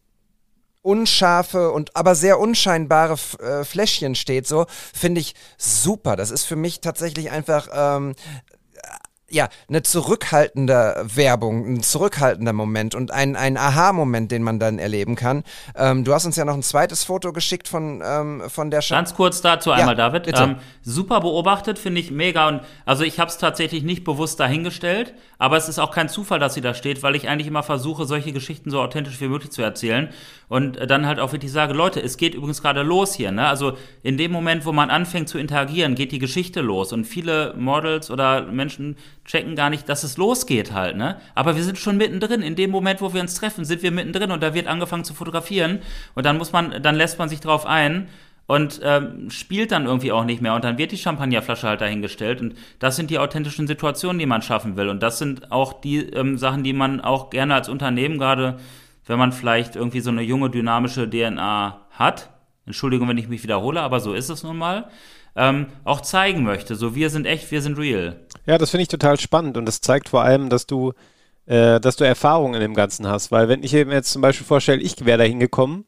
unscharfe und aber sehr unscheinbare äh, Fläschchen steht, so finde ich super. Das ist für mich tatsächlich einfach ähm, ja, eine zurückhaltende Werbung, ein zurückhaltender Moment und ein, ein Aha-Moment, den man dann erleben kann. Ähm, du hast uns ja noch ein zweites Foto geschickt von, ähm, von der Sch Ganz kurz dazu einmal, ja, David. Ähm, super beobachtet, finde ich mega. Und also ich habe es tatsächlich nicht bewusst dahingestellt, aber es ist auch kein Zufall, dass sie da steht, weil ich eigentlich immer versuche, solche Geschichten so authentisch wie möglich zu erzählen. Und dann halt auch wirklich sage, Leute, es geht übrigens gerade los hier. Ne? Also in dem Moment, wo man anfängt zu interagieren, geht die Geschichte los. Und viele Models oder Menschen checken gar nicht, dass es losgeht halt, ne? Aber wir sind schon mittendrin. In dem Moment, wo wir uns treffen, sind wir mittendrin und da wird angefangen zu fotografieren und dann muss man, dann lässt man sich drauf ein und ähm, spielt dann irgendwie auch nicht mehr und dann wird die Champagnerflasche halt dahingestellt und das sind die authentischen Situationen, die man schaffen will und das sind auch die ähm, Sachen, die man auch gerne als Unternehmen gerade, wenn man vielleicht irgendwie so eine junge dynamische DNA hat. Entschuldigung, wenn ich mich wiederhole, aber so ist es nun mal ähm, auch zeigen möchte. So, wir sind echt, wir sind real. Ja, das finde ich total spannend und das zeigt vor allem, dass du, äh, dass du Erfahrung in dem Ganzen hast. Weil wenn ich mir jetzt zum Beispiel vorstelle, ich wäre da hingekommen,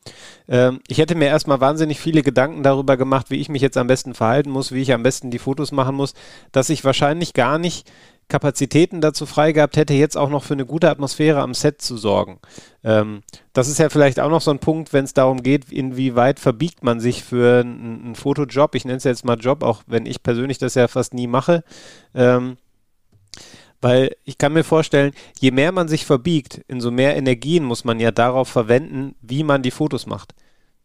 äh, ich hätte mir erstmal wahnsinnig viele Gedanken darüber gemacht, wie ich mich jetzt am besten verhalten muss, wie ich am besten die Fotos machen muss, dass ich wahrscheinlich gar nicht Kapazitäten dazu frei gehabt hätte, jetzt auch noch für eine gute Atmosphäre am Set zu sorgen. Ähm, das ist ja vielleicht auch noch so ein Punkt, wenn es darum geht, inwieweit verbiegt man sich für einen, einen Fotojob. Ich nenne es jetzt mal Job, auch wenn ich persönlich das ja fast nie mache. Ähm, weil ich kann mir vorstellen, je mehr man sich verbiegt, umso mehr Energien muss man ja darauf verwenden, wie man die Fotos macht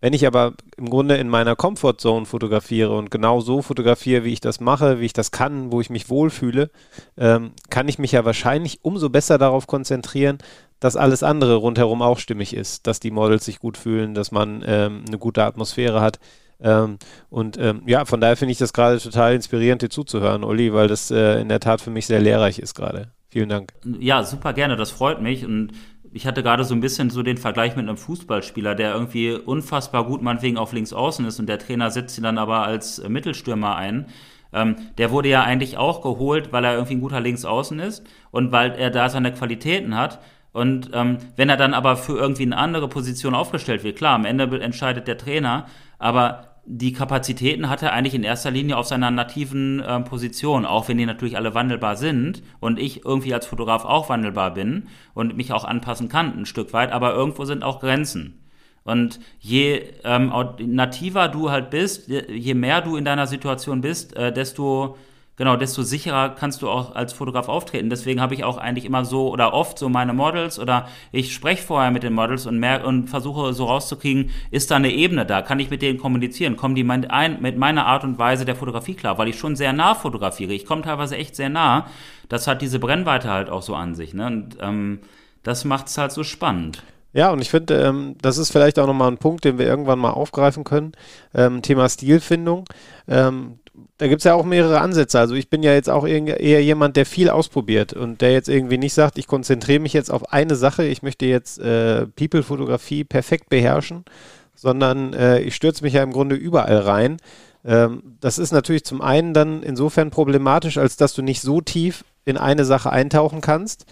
Wenn ich aber im Grunde in meiner Comfortzone fotografiere und genau so fotografiere, wie ich das mache, wie ich das kann, wo ich mich wohlfühle, ähm, kann ich mich ja wahrscheinlich umso besser darauf konzentrieren, dass alles andere rundherum auch stimmig ist, dass die Models sich gut fühlen, dass man ähm, eine gute Atmosphäre hat. Ähm, und ähm, ja, von daher finde ich das gerade total inspirierend, dir zuzuhören, Olli, weil das äh, in der Tat für mich sehr lehrreich ist gerade. Vielen Dank. Ja, super gerne, das freut mich. Und ich hatte gerade so ein bisschen so den Vergleich mit einem Fußballspieler, der irgendwie unfassbar gut meinetwegen auf links außen ist und der Trainer setzt ihn dann aber als äh, Mittelstürmer ein. Ähm, der wurde ja eigentlich auch geholt, weil er irgendwie ein guter Linksaußen ist und weil er da seine Qualitäten hat. Und ähm, wenn er dann aber für irgendwie eine andere Position aufgestellt wird, klar, am Ende entscheidet der Trainer, aber die Kapazitäten hat er eigentlich in erster Linie auf seiner nativen äh, Position, auch wenn die natürlich alle wandelbar sind und ich irgendwie als Fotograf auch wandelbar bin und mich auch anpassen kann ein Stück weit, aber irgendwo sind auch Grenzen. Und je ähm, nativer du halt bist, je mehr du in deiner Situation bist, äh, desto genau, desto sicherer kannst du auch als Fotograf auftreten. Deswegen habe ich auch eigentlich immer so oder oft so meine Models oder ich spreche vorher mit den Models und merke und versuche so rauszukriegen, ist da eine Ebene da? Kann ich mit denen kommunizieren? Kommen die mein, ein, mit meiner Art und Weise der Fotografie klar? Weil ich schon sehr nah fotografiere. Ich komme teilweise echt sehr nah. Das hat diese Brennweite halt auch so an sich. Ne? Und ähm, das macht es halt so spannend. Ja, und ich finde, ähm, das ist vielleicht auch nochmal ein Punkt, den wir irgendwann mal aufgreifen können. Ähm, Thema Stilfindung. Ähm, da gibt es ja auch mehrere Ansätze. Also ich bin ja jetzt auch eher jemand, der viel ausprobiert und der jetzt irgendwie nicht sagt, ich konzentriere mich jetzt auf eine Sache, ich möchte jetzt äh, People-Fotografie perfekt beherrschen, sondern äh, ich stürze mich ja im Grunde überall rein. Ähm, das ist natürlich zum einen dann insofern problematisch, als dass du nicht so tief in eine Sache eintauchen kannst.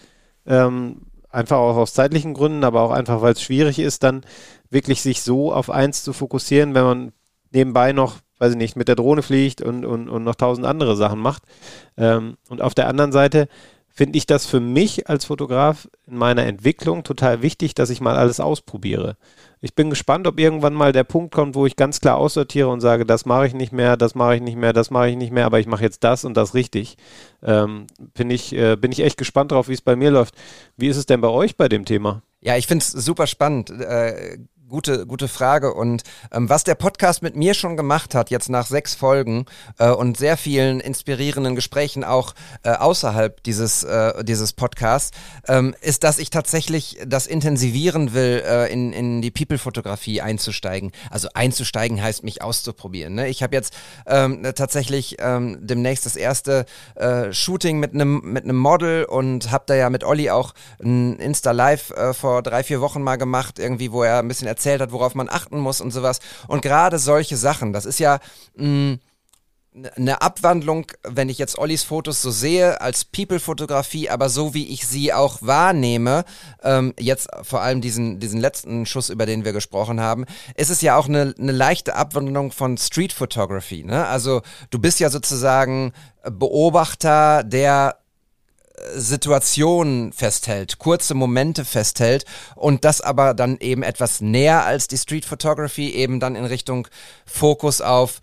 Ähm, einfach auch aus zeitlichen Gründen, aber auch einfach, weil es schwierig ist, dann wirklich sich so auf eins zu fokussieren, wenn man nebenbei noch weiß ich nicht, mit der Drohne fliegt und, und, und noch tausend andere Sachen macht. Ähm, und auf der anderen Seite finde ich das für mich als Fotograf in meiner Entwicklung total wichtig, dass ich mal alles ausprobiere. Ich bin gespannt, ob irgendwann mal der Punkt kommt, wo ich ganz klar aussortiere und sage, das mache ich nicht mehr, das mache ich nicht mehr, das mache ich nicht mehr, aber ich mache jetzt das und das richtig. Ähm, ich, äh, bin ich echt gespannt drauf, wie es bei mir läuft. Wie ist es denn bei euch bei dem Thema? Ja, ich finde es super spannend. Äh, gute, gute Frage. Und ähm, was der Podcast mit mir schon gemacht hat, jetzt nach sechs Folgen äh, und sehr vielen inspirierenden Gesprächen auch äh, außerhalb dieses, äh, dieses Podcasts, ähm, ist, dass ich tatsächlich das intensivieren will, äh, in, in die People-Fotografie einzusteigen. Also einzusteigen heißt, mich auszuprobieren. Ne? Ich habe jetzt ähm, tatsächlich ähm, demnächst das erste äh, Shooting mit einem mit Model und habe da ja mit Olli auch ein Insta-Live äh, vor drei, vier Wochen mal gemacht, irgendwie, wo er ein bisschen erzählt erzählt hat, worauf man achten muss und sowas. Und gerade solche Sachen, das ist ja mh, mm, eine Abwandlung, wenn ich jetzt Ollis Fotos so sehe, als People-Fotografie, aber so wie ich sie auch wahrnehme, ähm, jetzt vor allem diesen, diesen letzten Schuss, über den wir gesprochen haben, ist es ja auch eine, eine leichte Abwandlung von Street Photography. Ne? Also du bist ja sozusagen Beobachter, der Situationen festhält, kurze Momente festhält und das aber dann eben etwas näher als die Street Photography, eben dann in Richtung Fokus auf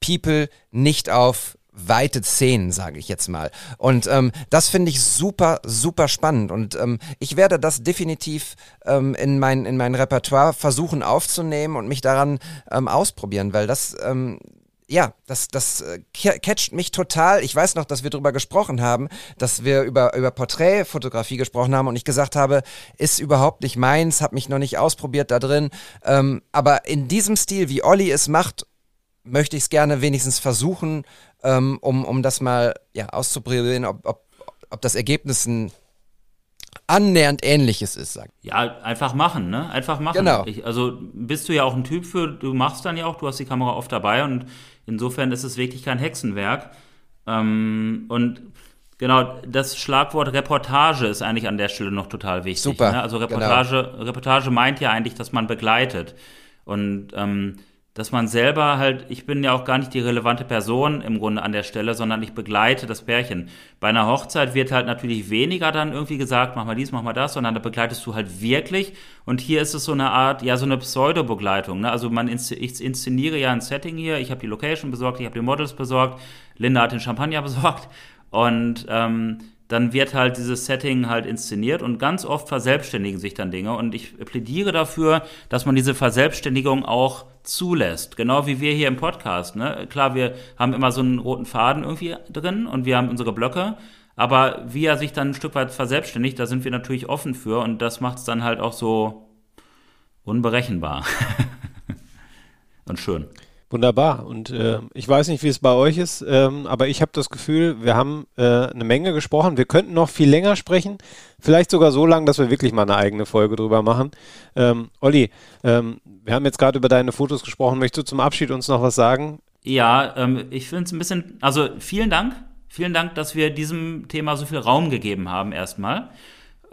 People, nicht auf weite Szenen, sage ich jetzt mal. Und ähm, das finde ich super, super spannend. Und ähm, ich werde das definitiv ähm, in, mein, in mein Repertoire versuchen aufzunehmen und mich daran ähm, ausprobieren, weil das ähm, ja, das, das äh, catcht mich total. Ich weiß noch, dass wir darüber gesprochen haben, dass wir über, über Porträtfotografie gesprochen haben und ich gesagt habe, ist überhaupt nicht meins, habe mich noch nicht ausprobiert da drin. Ähm, aber in diesem Stil, wie Olli es macht, möchte ich es gerne wenigstens versuchen, ähm, um, um das mal ja, auszuprobieren, ob, ob, ob das Ergebnis ein annähernd ähnliches ist, sagt. Ja, einfach machen, ne? Einfach machen. Genau. Ich, also bist du ja auch ein Typ für, du machst dann ja auch, du hast die Kamera oft dabei und Insofern ist es wirklich kein Hexenwerk. Ähm, und genau, das Schlagwort Reportage ist eigentlich an der Stelle noch total wichtig. Super. Ne? Also Reportage, genau. Reportage meint ja eigentlich, dass man begleitet. Und ähm, dass man selber halt, ich bin ja auch gar nicht die relevante Person im Grunde an der Stelle, sondern ich begleite das Pärchen. Bei einer Hochzeit wird halt natürlich weniger dann irgendwie gesagt, mach mal dies, mach mal das, sondern da begleitest du halt wirklich. Und hier ist es so eine Art, ja, so eine Pseudo-Begleitung. Ne? Also man ich inszeniere ja ein Setting hier, ich habe die Location besorgt, ich habe die Models besorgt, Linda hat den Champagner besorgt und ähm, dann wird halt dieses Setting halt inszeniert und ganz oft verselbstständigen sich dann Dinge. Und ich plädiere dafür, dass man diese Verselbstständigung auch zulässt. Genau wie wir hier im Podcast. Ne? Klar, wir haben immer so einen roten Faden irgendwie drin und wir haben unsere Blöcke. Aber wie er sich dann ein Stück weit verselbstständigt, da sind wir natürlich offen für und das macht es dann halt auch so unberechenbar. und schön. Wunderbar. Und äh, ich weiß nicht, wie es bei euch ist, ähm, aber ich habe das Gefühl, wir haben äh, eine Menge gesprochen. Wir könnten noch viel länger sprechen, vielleicht sogar so lang, dass wir wirklich mal eine eigene Folge drüber machen. Ähm, Olli, ähm, wir haben jetzt gerade über deine Fotos gesprochen. Möchtest du zum Abschied uns noch was sagen? Ja, ähm, ich finde es ein bisschen, also vielen Dank. Vielen Dank, dass wir diesem Thema so viel Raum gegeben haben erstmal.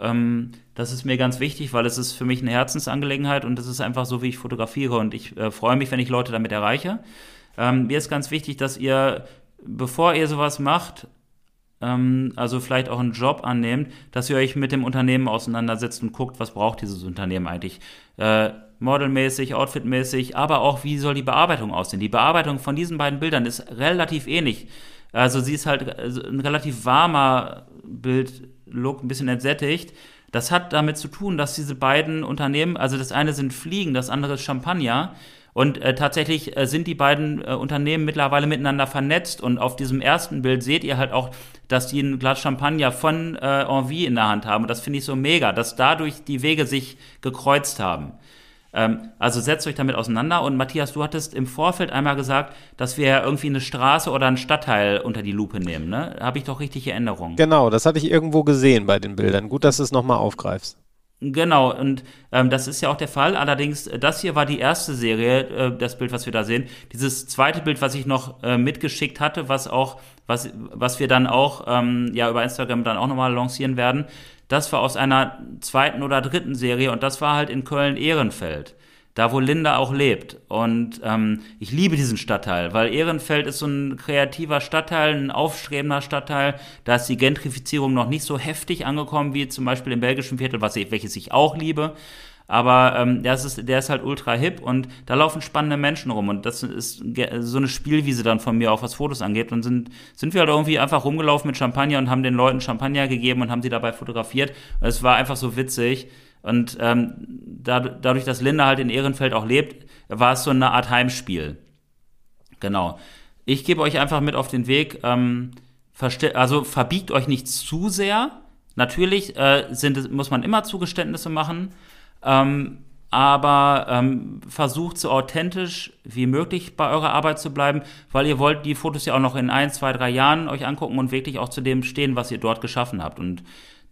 Ähm, das ist mir ganz wichtig, weil es ist für mich eine Herzensangelegenheit und es ist einfach so, wie ich fotografiere und ich äh, freue mich, wenn ich Leute damit erreiche. Ähm, mir ist ganz wichtig, dass ihr, bevor ihr sowas macht, ähm, also vielleicht auch einen Job annehmt, dass ihr euch mit dem Unternehmen auseinandersetzt und guckt, was braucht dieses Unternehmen eigentlich. Äh, modelmäßig, outfitmäßig, aber auch, wie soll die Bearbeitung aussehen. Die Bearbeitung von diesen beiden Bildern ist relativ ähnlich. Also sie ist halt also ein relativ warmer Bildlook, ein bisschen entsättigt. Das hat damit zu tun, dass diese beiden Unternehmen, also das eine sind Fliegen, das andere ist Champagner. Und äh, tatsächlich äh, sind die beiden äh, Unternehmen mittlerweile miteinander vernetzt. Und auf diesem ersten Bild seht ihr halt auch, dass die ein Glas Champagner von äh, Envie in der Hand haben. Und das finde ich so mega, dass dadurch die Wege sich gekreuzt haben. Ähm, also setzt euch damit auseinander. Und Matthias, du hattest im Vorfeld einmal gesagt, dass wir irgendwie eine Straße oder einen Stadtteil unter die Lupe nehmen. Ne? Habe ich doch richtig Erinnerung. Genau, das hatte ich irgendwo gesehen bei den Bildern. Gut, dass du es nochmal aufgreifst. Genau, und ähm, das ist ja auch der Fall. Allerdings, äh, das hier war die erste Serie, äh, das Bild, was wir da sehen. Dieses zweite Bild, was ich noch äh, mitgeschickt hatte, was auch, was, was wir dann auch ähm, ja über Instagram dann auch nochmal lancieren werden, das war aus einer zweiten oder dritten Serie und das war halt in Köln-Ehrenfeld. Da, wo Linda auch lebt. Und ähm, ich liebe diesen Stadtteil, weil Ehrenfeld ist so ein kreativer Stadtteil, ein aufstrebender Stadtteil. Da ist die Gentrifizierung noch nicht so heftig angekommen wie zum Beispiel im belgischen Viertel, was ich, welches ich auch liebe. Aber ähm, der, ist, der ist halt ultra hip und da laufen spannende Menschen rum. Und das ist so eine Spielwiese dann von mir, auch was Fotos angeht. Und sind, sind wir halt irgendwie einfach rumgelaufen mit Champagner und haben den Leuten Champagner gegeben und haben sie dabei fotografiert. Und es war einfach so witzig. Und ähm, da, dadurch, dass Linda halt in Ehrenfeld auch lebt, war es so eine Art Heimspiel. Genau. Ich gebe euch einfach mit auf den Weg. Ähm, also verbiegt euch nicht zu sehr. Natürlich äh, sind, muss man immer Zugeständnisse machen. Ähm, aber ähm, versucht so authentisch wie möglich bei eurer Arbeit zu bleiben, weil ihr wollt die Fotos ja auch noch in ein, zwei, drei Jahren euch angucken und wirklich auch zu dem stehen, was ihr dort geschaffen habt. Und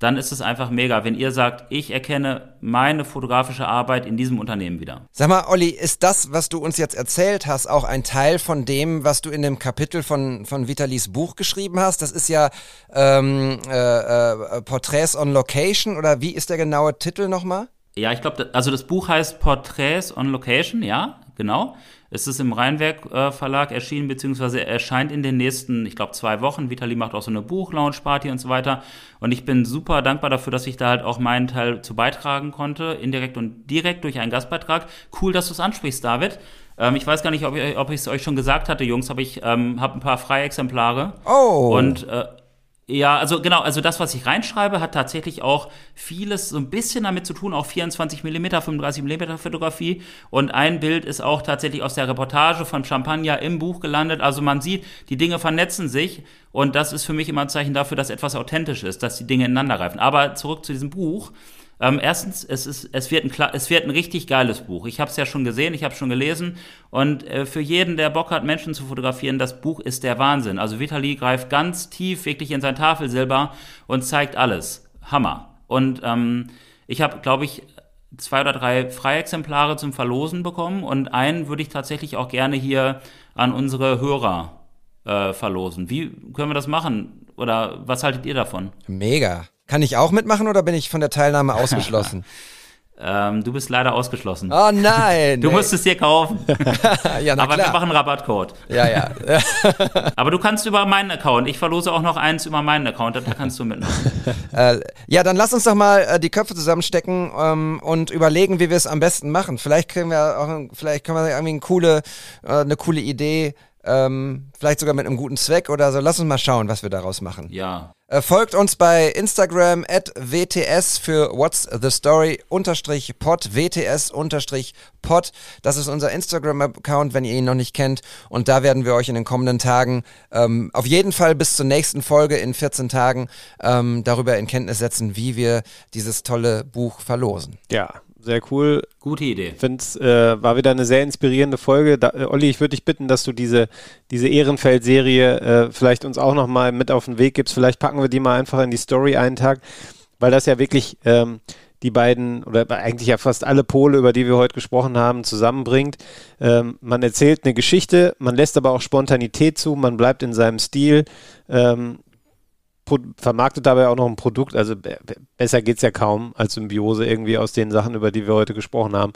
dann ist es einfach mega, wenn ihr sagt, ich erkenne meine fotografische Arbeit in diesem Unternehmen wieder. Sag mal, Olli, ist das, was du uns jetzt erzählt hast, auch ein Teil von dem, was du in dem Kapitel von, von Vitalis Buch geschrieben hast? Das ist ja ähm, äh, äh, Portraits on Location oder wie ist der genaue Titel nochmal? Ja, ich glaube, also das Buch heißt Portraits on Location, ja, genau. Es ist im Rheinwerk äh, Verlag erschienen, beziehungsweise erscheint in den nächsten, ich glaube, zwei Wochen. Vitali macht auch so eine Buchlaunch-Party und so weiter. Und ich bin super dankbar dafür, dass ich da halt auch meinen Teil zu beitragen konnte, indirekt und direkt durch einen Gastbeitrag. Cool, dass du es ansprichst, David. Ähm, ich weiß gar nicht, ob ich es euch schon gesagt hatte, Jungs, aber ich ähm, habe ein paar freie Exemplare. Oh. Und äh, ja, also genau, also das, was ich reinschreibe, hat tatsächlich auch vieles so ein bisschen damit zu tun, auch 24 mm, 35 mm Fotografie. Und ein Bild ist auch tatsächlich aus der Reportage von Champagner im Buch gelandet. Also man sieht, die Dinge vernetzen sich und das ist für mich immer ein Zeichen dafür, dass etwas authentisch ist, dass die Dinge ineinander greifen. Aber zurück zu diesem Buch. Ähm, erstens, es, ist, es, wird ein, es wird ein richtig geiles Buch. Ich habe es ja schon gesehen, ich habe es schon gelesen. Und äh, für jeden, der Bock hat, Menschen zu fotografieren, das Buch ist der Wahnsinn. Also Vitali greift ganz tief wirklich in sein Tafelsilber und zeigt alles. Hammer. Und ähm, ich habe, glaube ich, zwei oder drei Freiexemplare zum Verlosen bekommen und einen würde ich tatsächlich auch gerne hier an unsere Hörer äh, verlosen. Wie können wir das machen? Oder was haltet ihr davon? Mega. Kann ich auch mitmachen oder bin ich von der Teilnahme ausgeschlossen? ähm, du bist leider ausgeschlossen. Oh nein! Du musst es dir kaufen. ja, na Aber klar. wir machen einen Rabattcode. Ja, ja. Aber du kannst über meinen Account. Ich verlose auch noch eins über meinen Account. Da kannst du mitmachen. äh, ja, dann lass uns doch mal äh, die Köpfe zusammenstecken ähm, und überlegen, wie wir es am besten machen. Vielleicht können wir auch, vielleicht können wir irgendwie eine coole, äh, eine coole Idee ähm, vielleicht sogar mit einem guten Zweck oder so. Lass uns mal schauen, was wir daraus machen. Ja. Äh, folgt uns bei Instagram at WTS für What's the Story unterstrich pod, WTS unterstrich pod. Das ist unser Instagram-Account, wenn ihr ihn noch nicht kennt. Und da werden wir euch in den kommenden Tagen ähm, auf jeden Fall bis zur nächsten Folge in 14 Tagen ähm, darüber in Kenntnis setzen, wie wir dieses tolle Buch verlosen. Ja, sehr cool. Gute Idee. Ich finde es äh, war wieder eine sehr inspirierende Folge. Da, äh, Olli, ich würde dich bitten, dass du diese, diese Ehrenfeld-Serie äh, vielleicht uns auch nochmal mit auf den Weg gibst. Vielleicht packen wir die mal einfach in die Story einen Tag, weil das ja wirklich ähm, die beiden oder eigentlich ja fast alle Pole, über die wir heute gesprochen haben, zusammenbringt. Ähm, man erzählt eine Geschichte, man lässt aber auch Spontanität zu, man bleibt in seinem Stil. Ähm, vermarktet dabei auch noch ein Produkt, also be be- besser geht's ja kaum als Symbiose irgendwie aus den Sachen, über die wir heute gesprochen haben.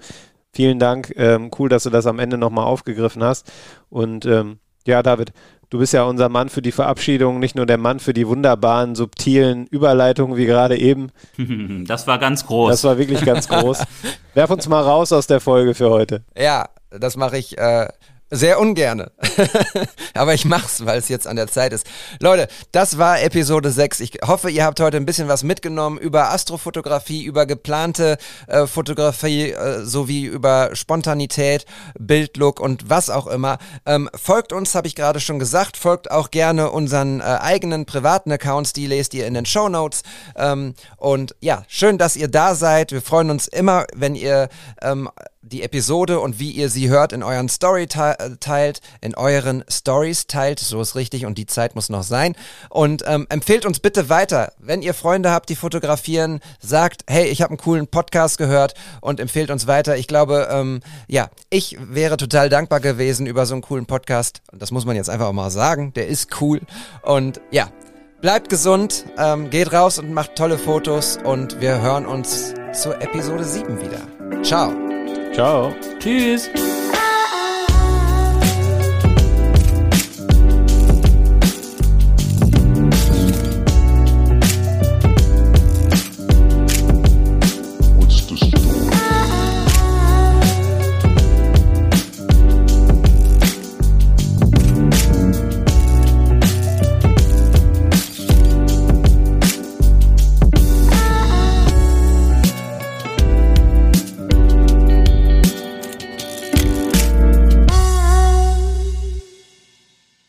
Vielen Dank, ähm, cool, dass du das am Ende nochmal aufgegriffen hast. Und ähm, ja, David, du bist ja unser Mann für die Verabschiedung, nicht nur der Mann für die wunderbaren, subtilen Überleitungen wie gerade eben. Das war ganz groß. Das war wirklich ganz groß. Werf uns mal raus aus der Folge für heute. Ja, das mache ich äh, sehr ungerne. Aber ich mach's, weil es jetzt an der Zeit ist. Leute, das war Episode 6. Ich hoffe, ihr habt heute ein bisschen was mitgenommen über Astrofotografie, über geplante äh, Fotografie äh, sowie über Spontanität, Bildlook und was auch immer. Ähm, folgt uns, habe ich gerade schon gesagt. Folgt auch gerne unseren äh, eigenen privaten Accounts, die lest ihr in den Show Notes. Ähm, und ja, schön, dass ihr da seid. Wir freuen uns immer, wenn ihr ähm, die Episode und wie ihr sie hört in euren Story te teilt, in euren Stories teilt, so ist richtig und die Zeit muss noch sein. Und ähm, empfehlt uns bitte weiter, wenn ihr Freunde habt, die fotografieren, sagt, hey, ich habe einen coolen Podcast gehört und empfehlt uns weiter. Ich glaube, ähm, ja, ich wäre total dankbar gewesen über so einen coolen Podcast. Das muss man jetzt einfach auch mal sagen, der ist cool. Und ja, bleibt gesund, ähm, geht raus und macht tolle Fotos und wir hören uns zur Episode 7 wieder. Ciao. Ciao. Tschüss.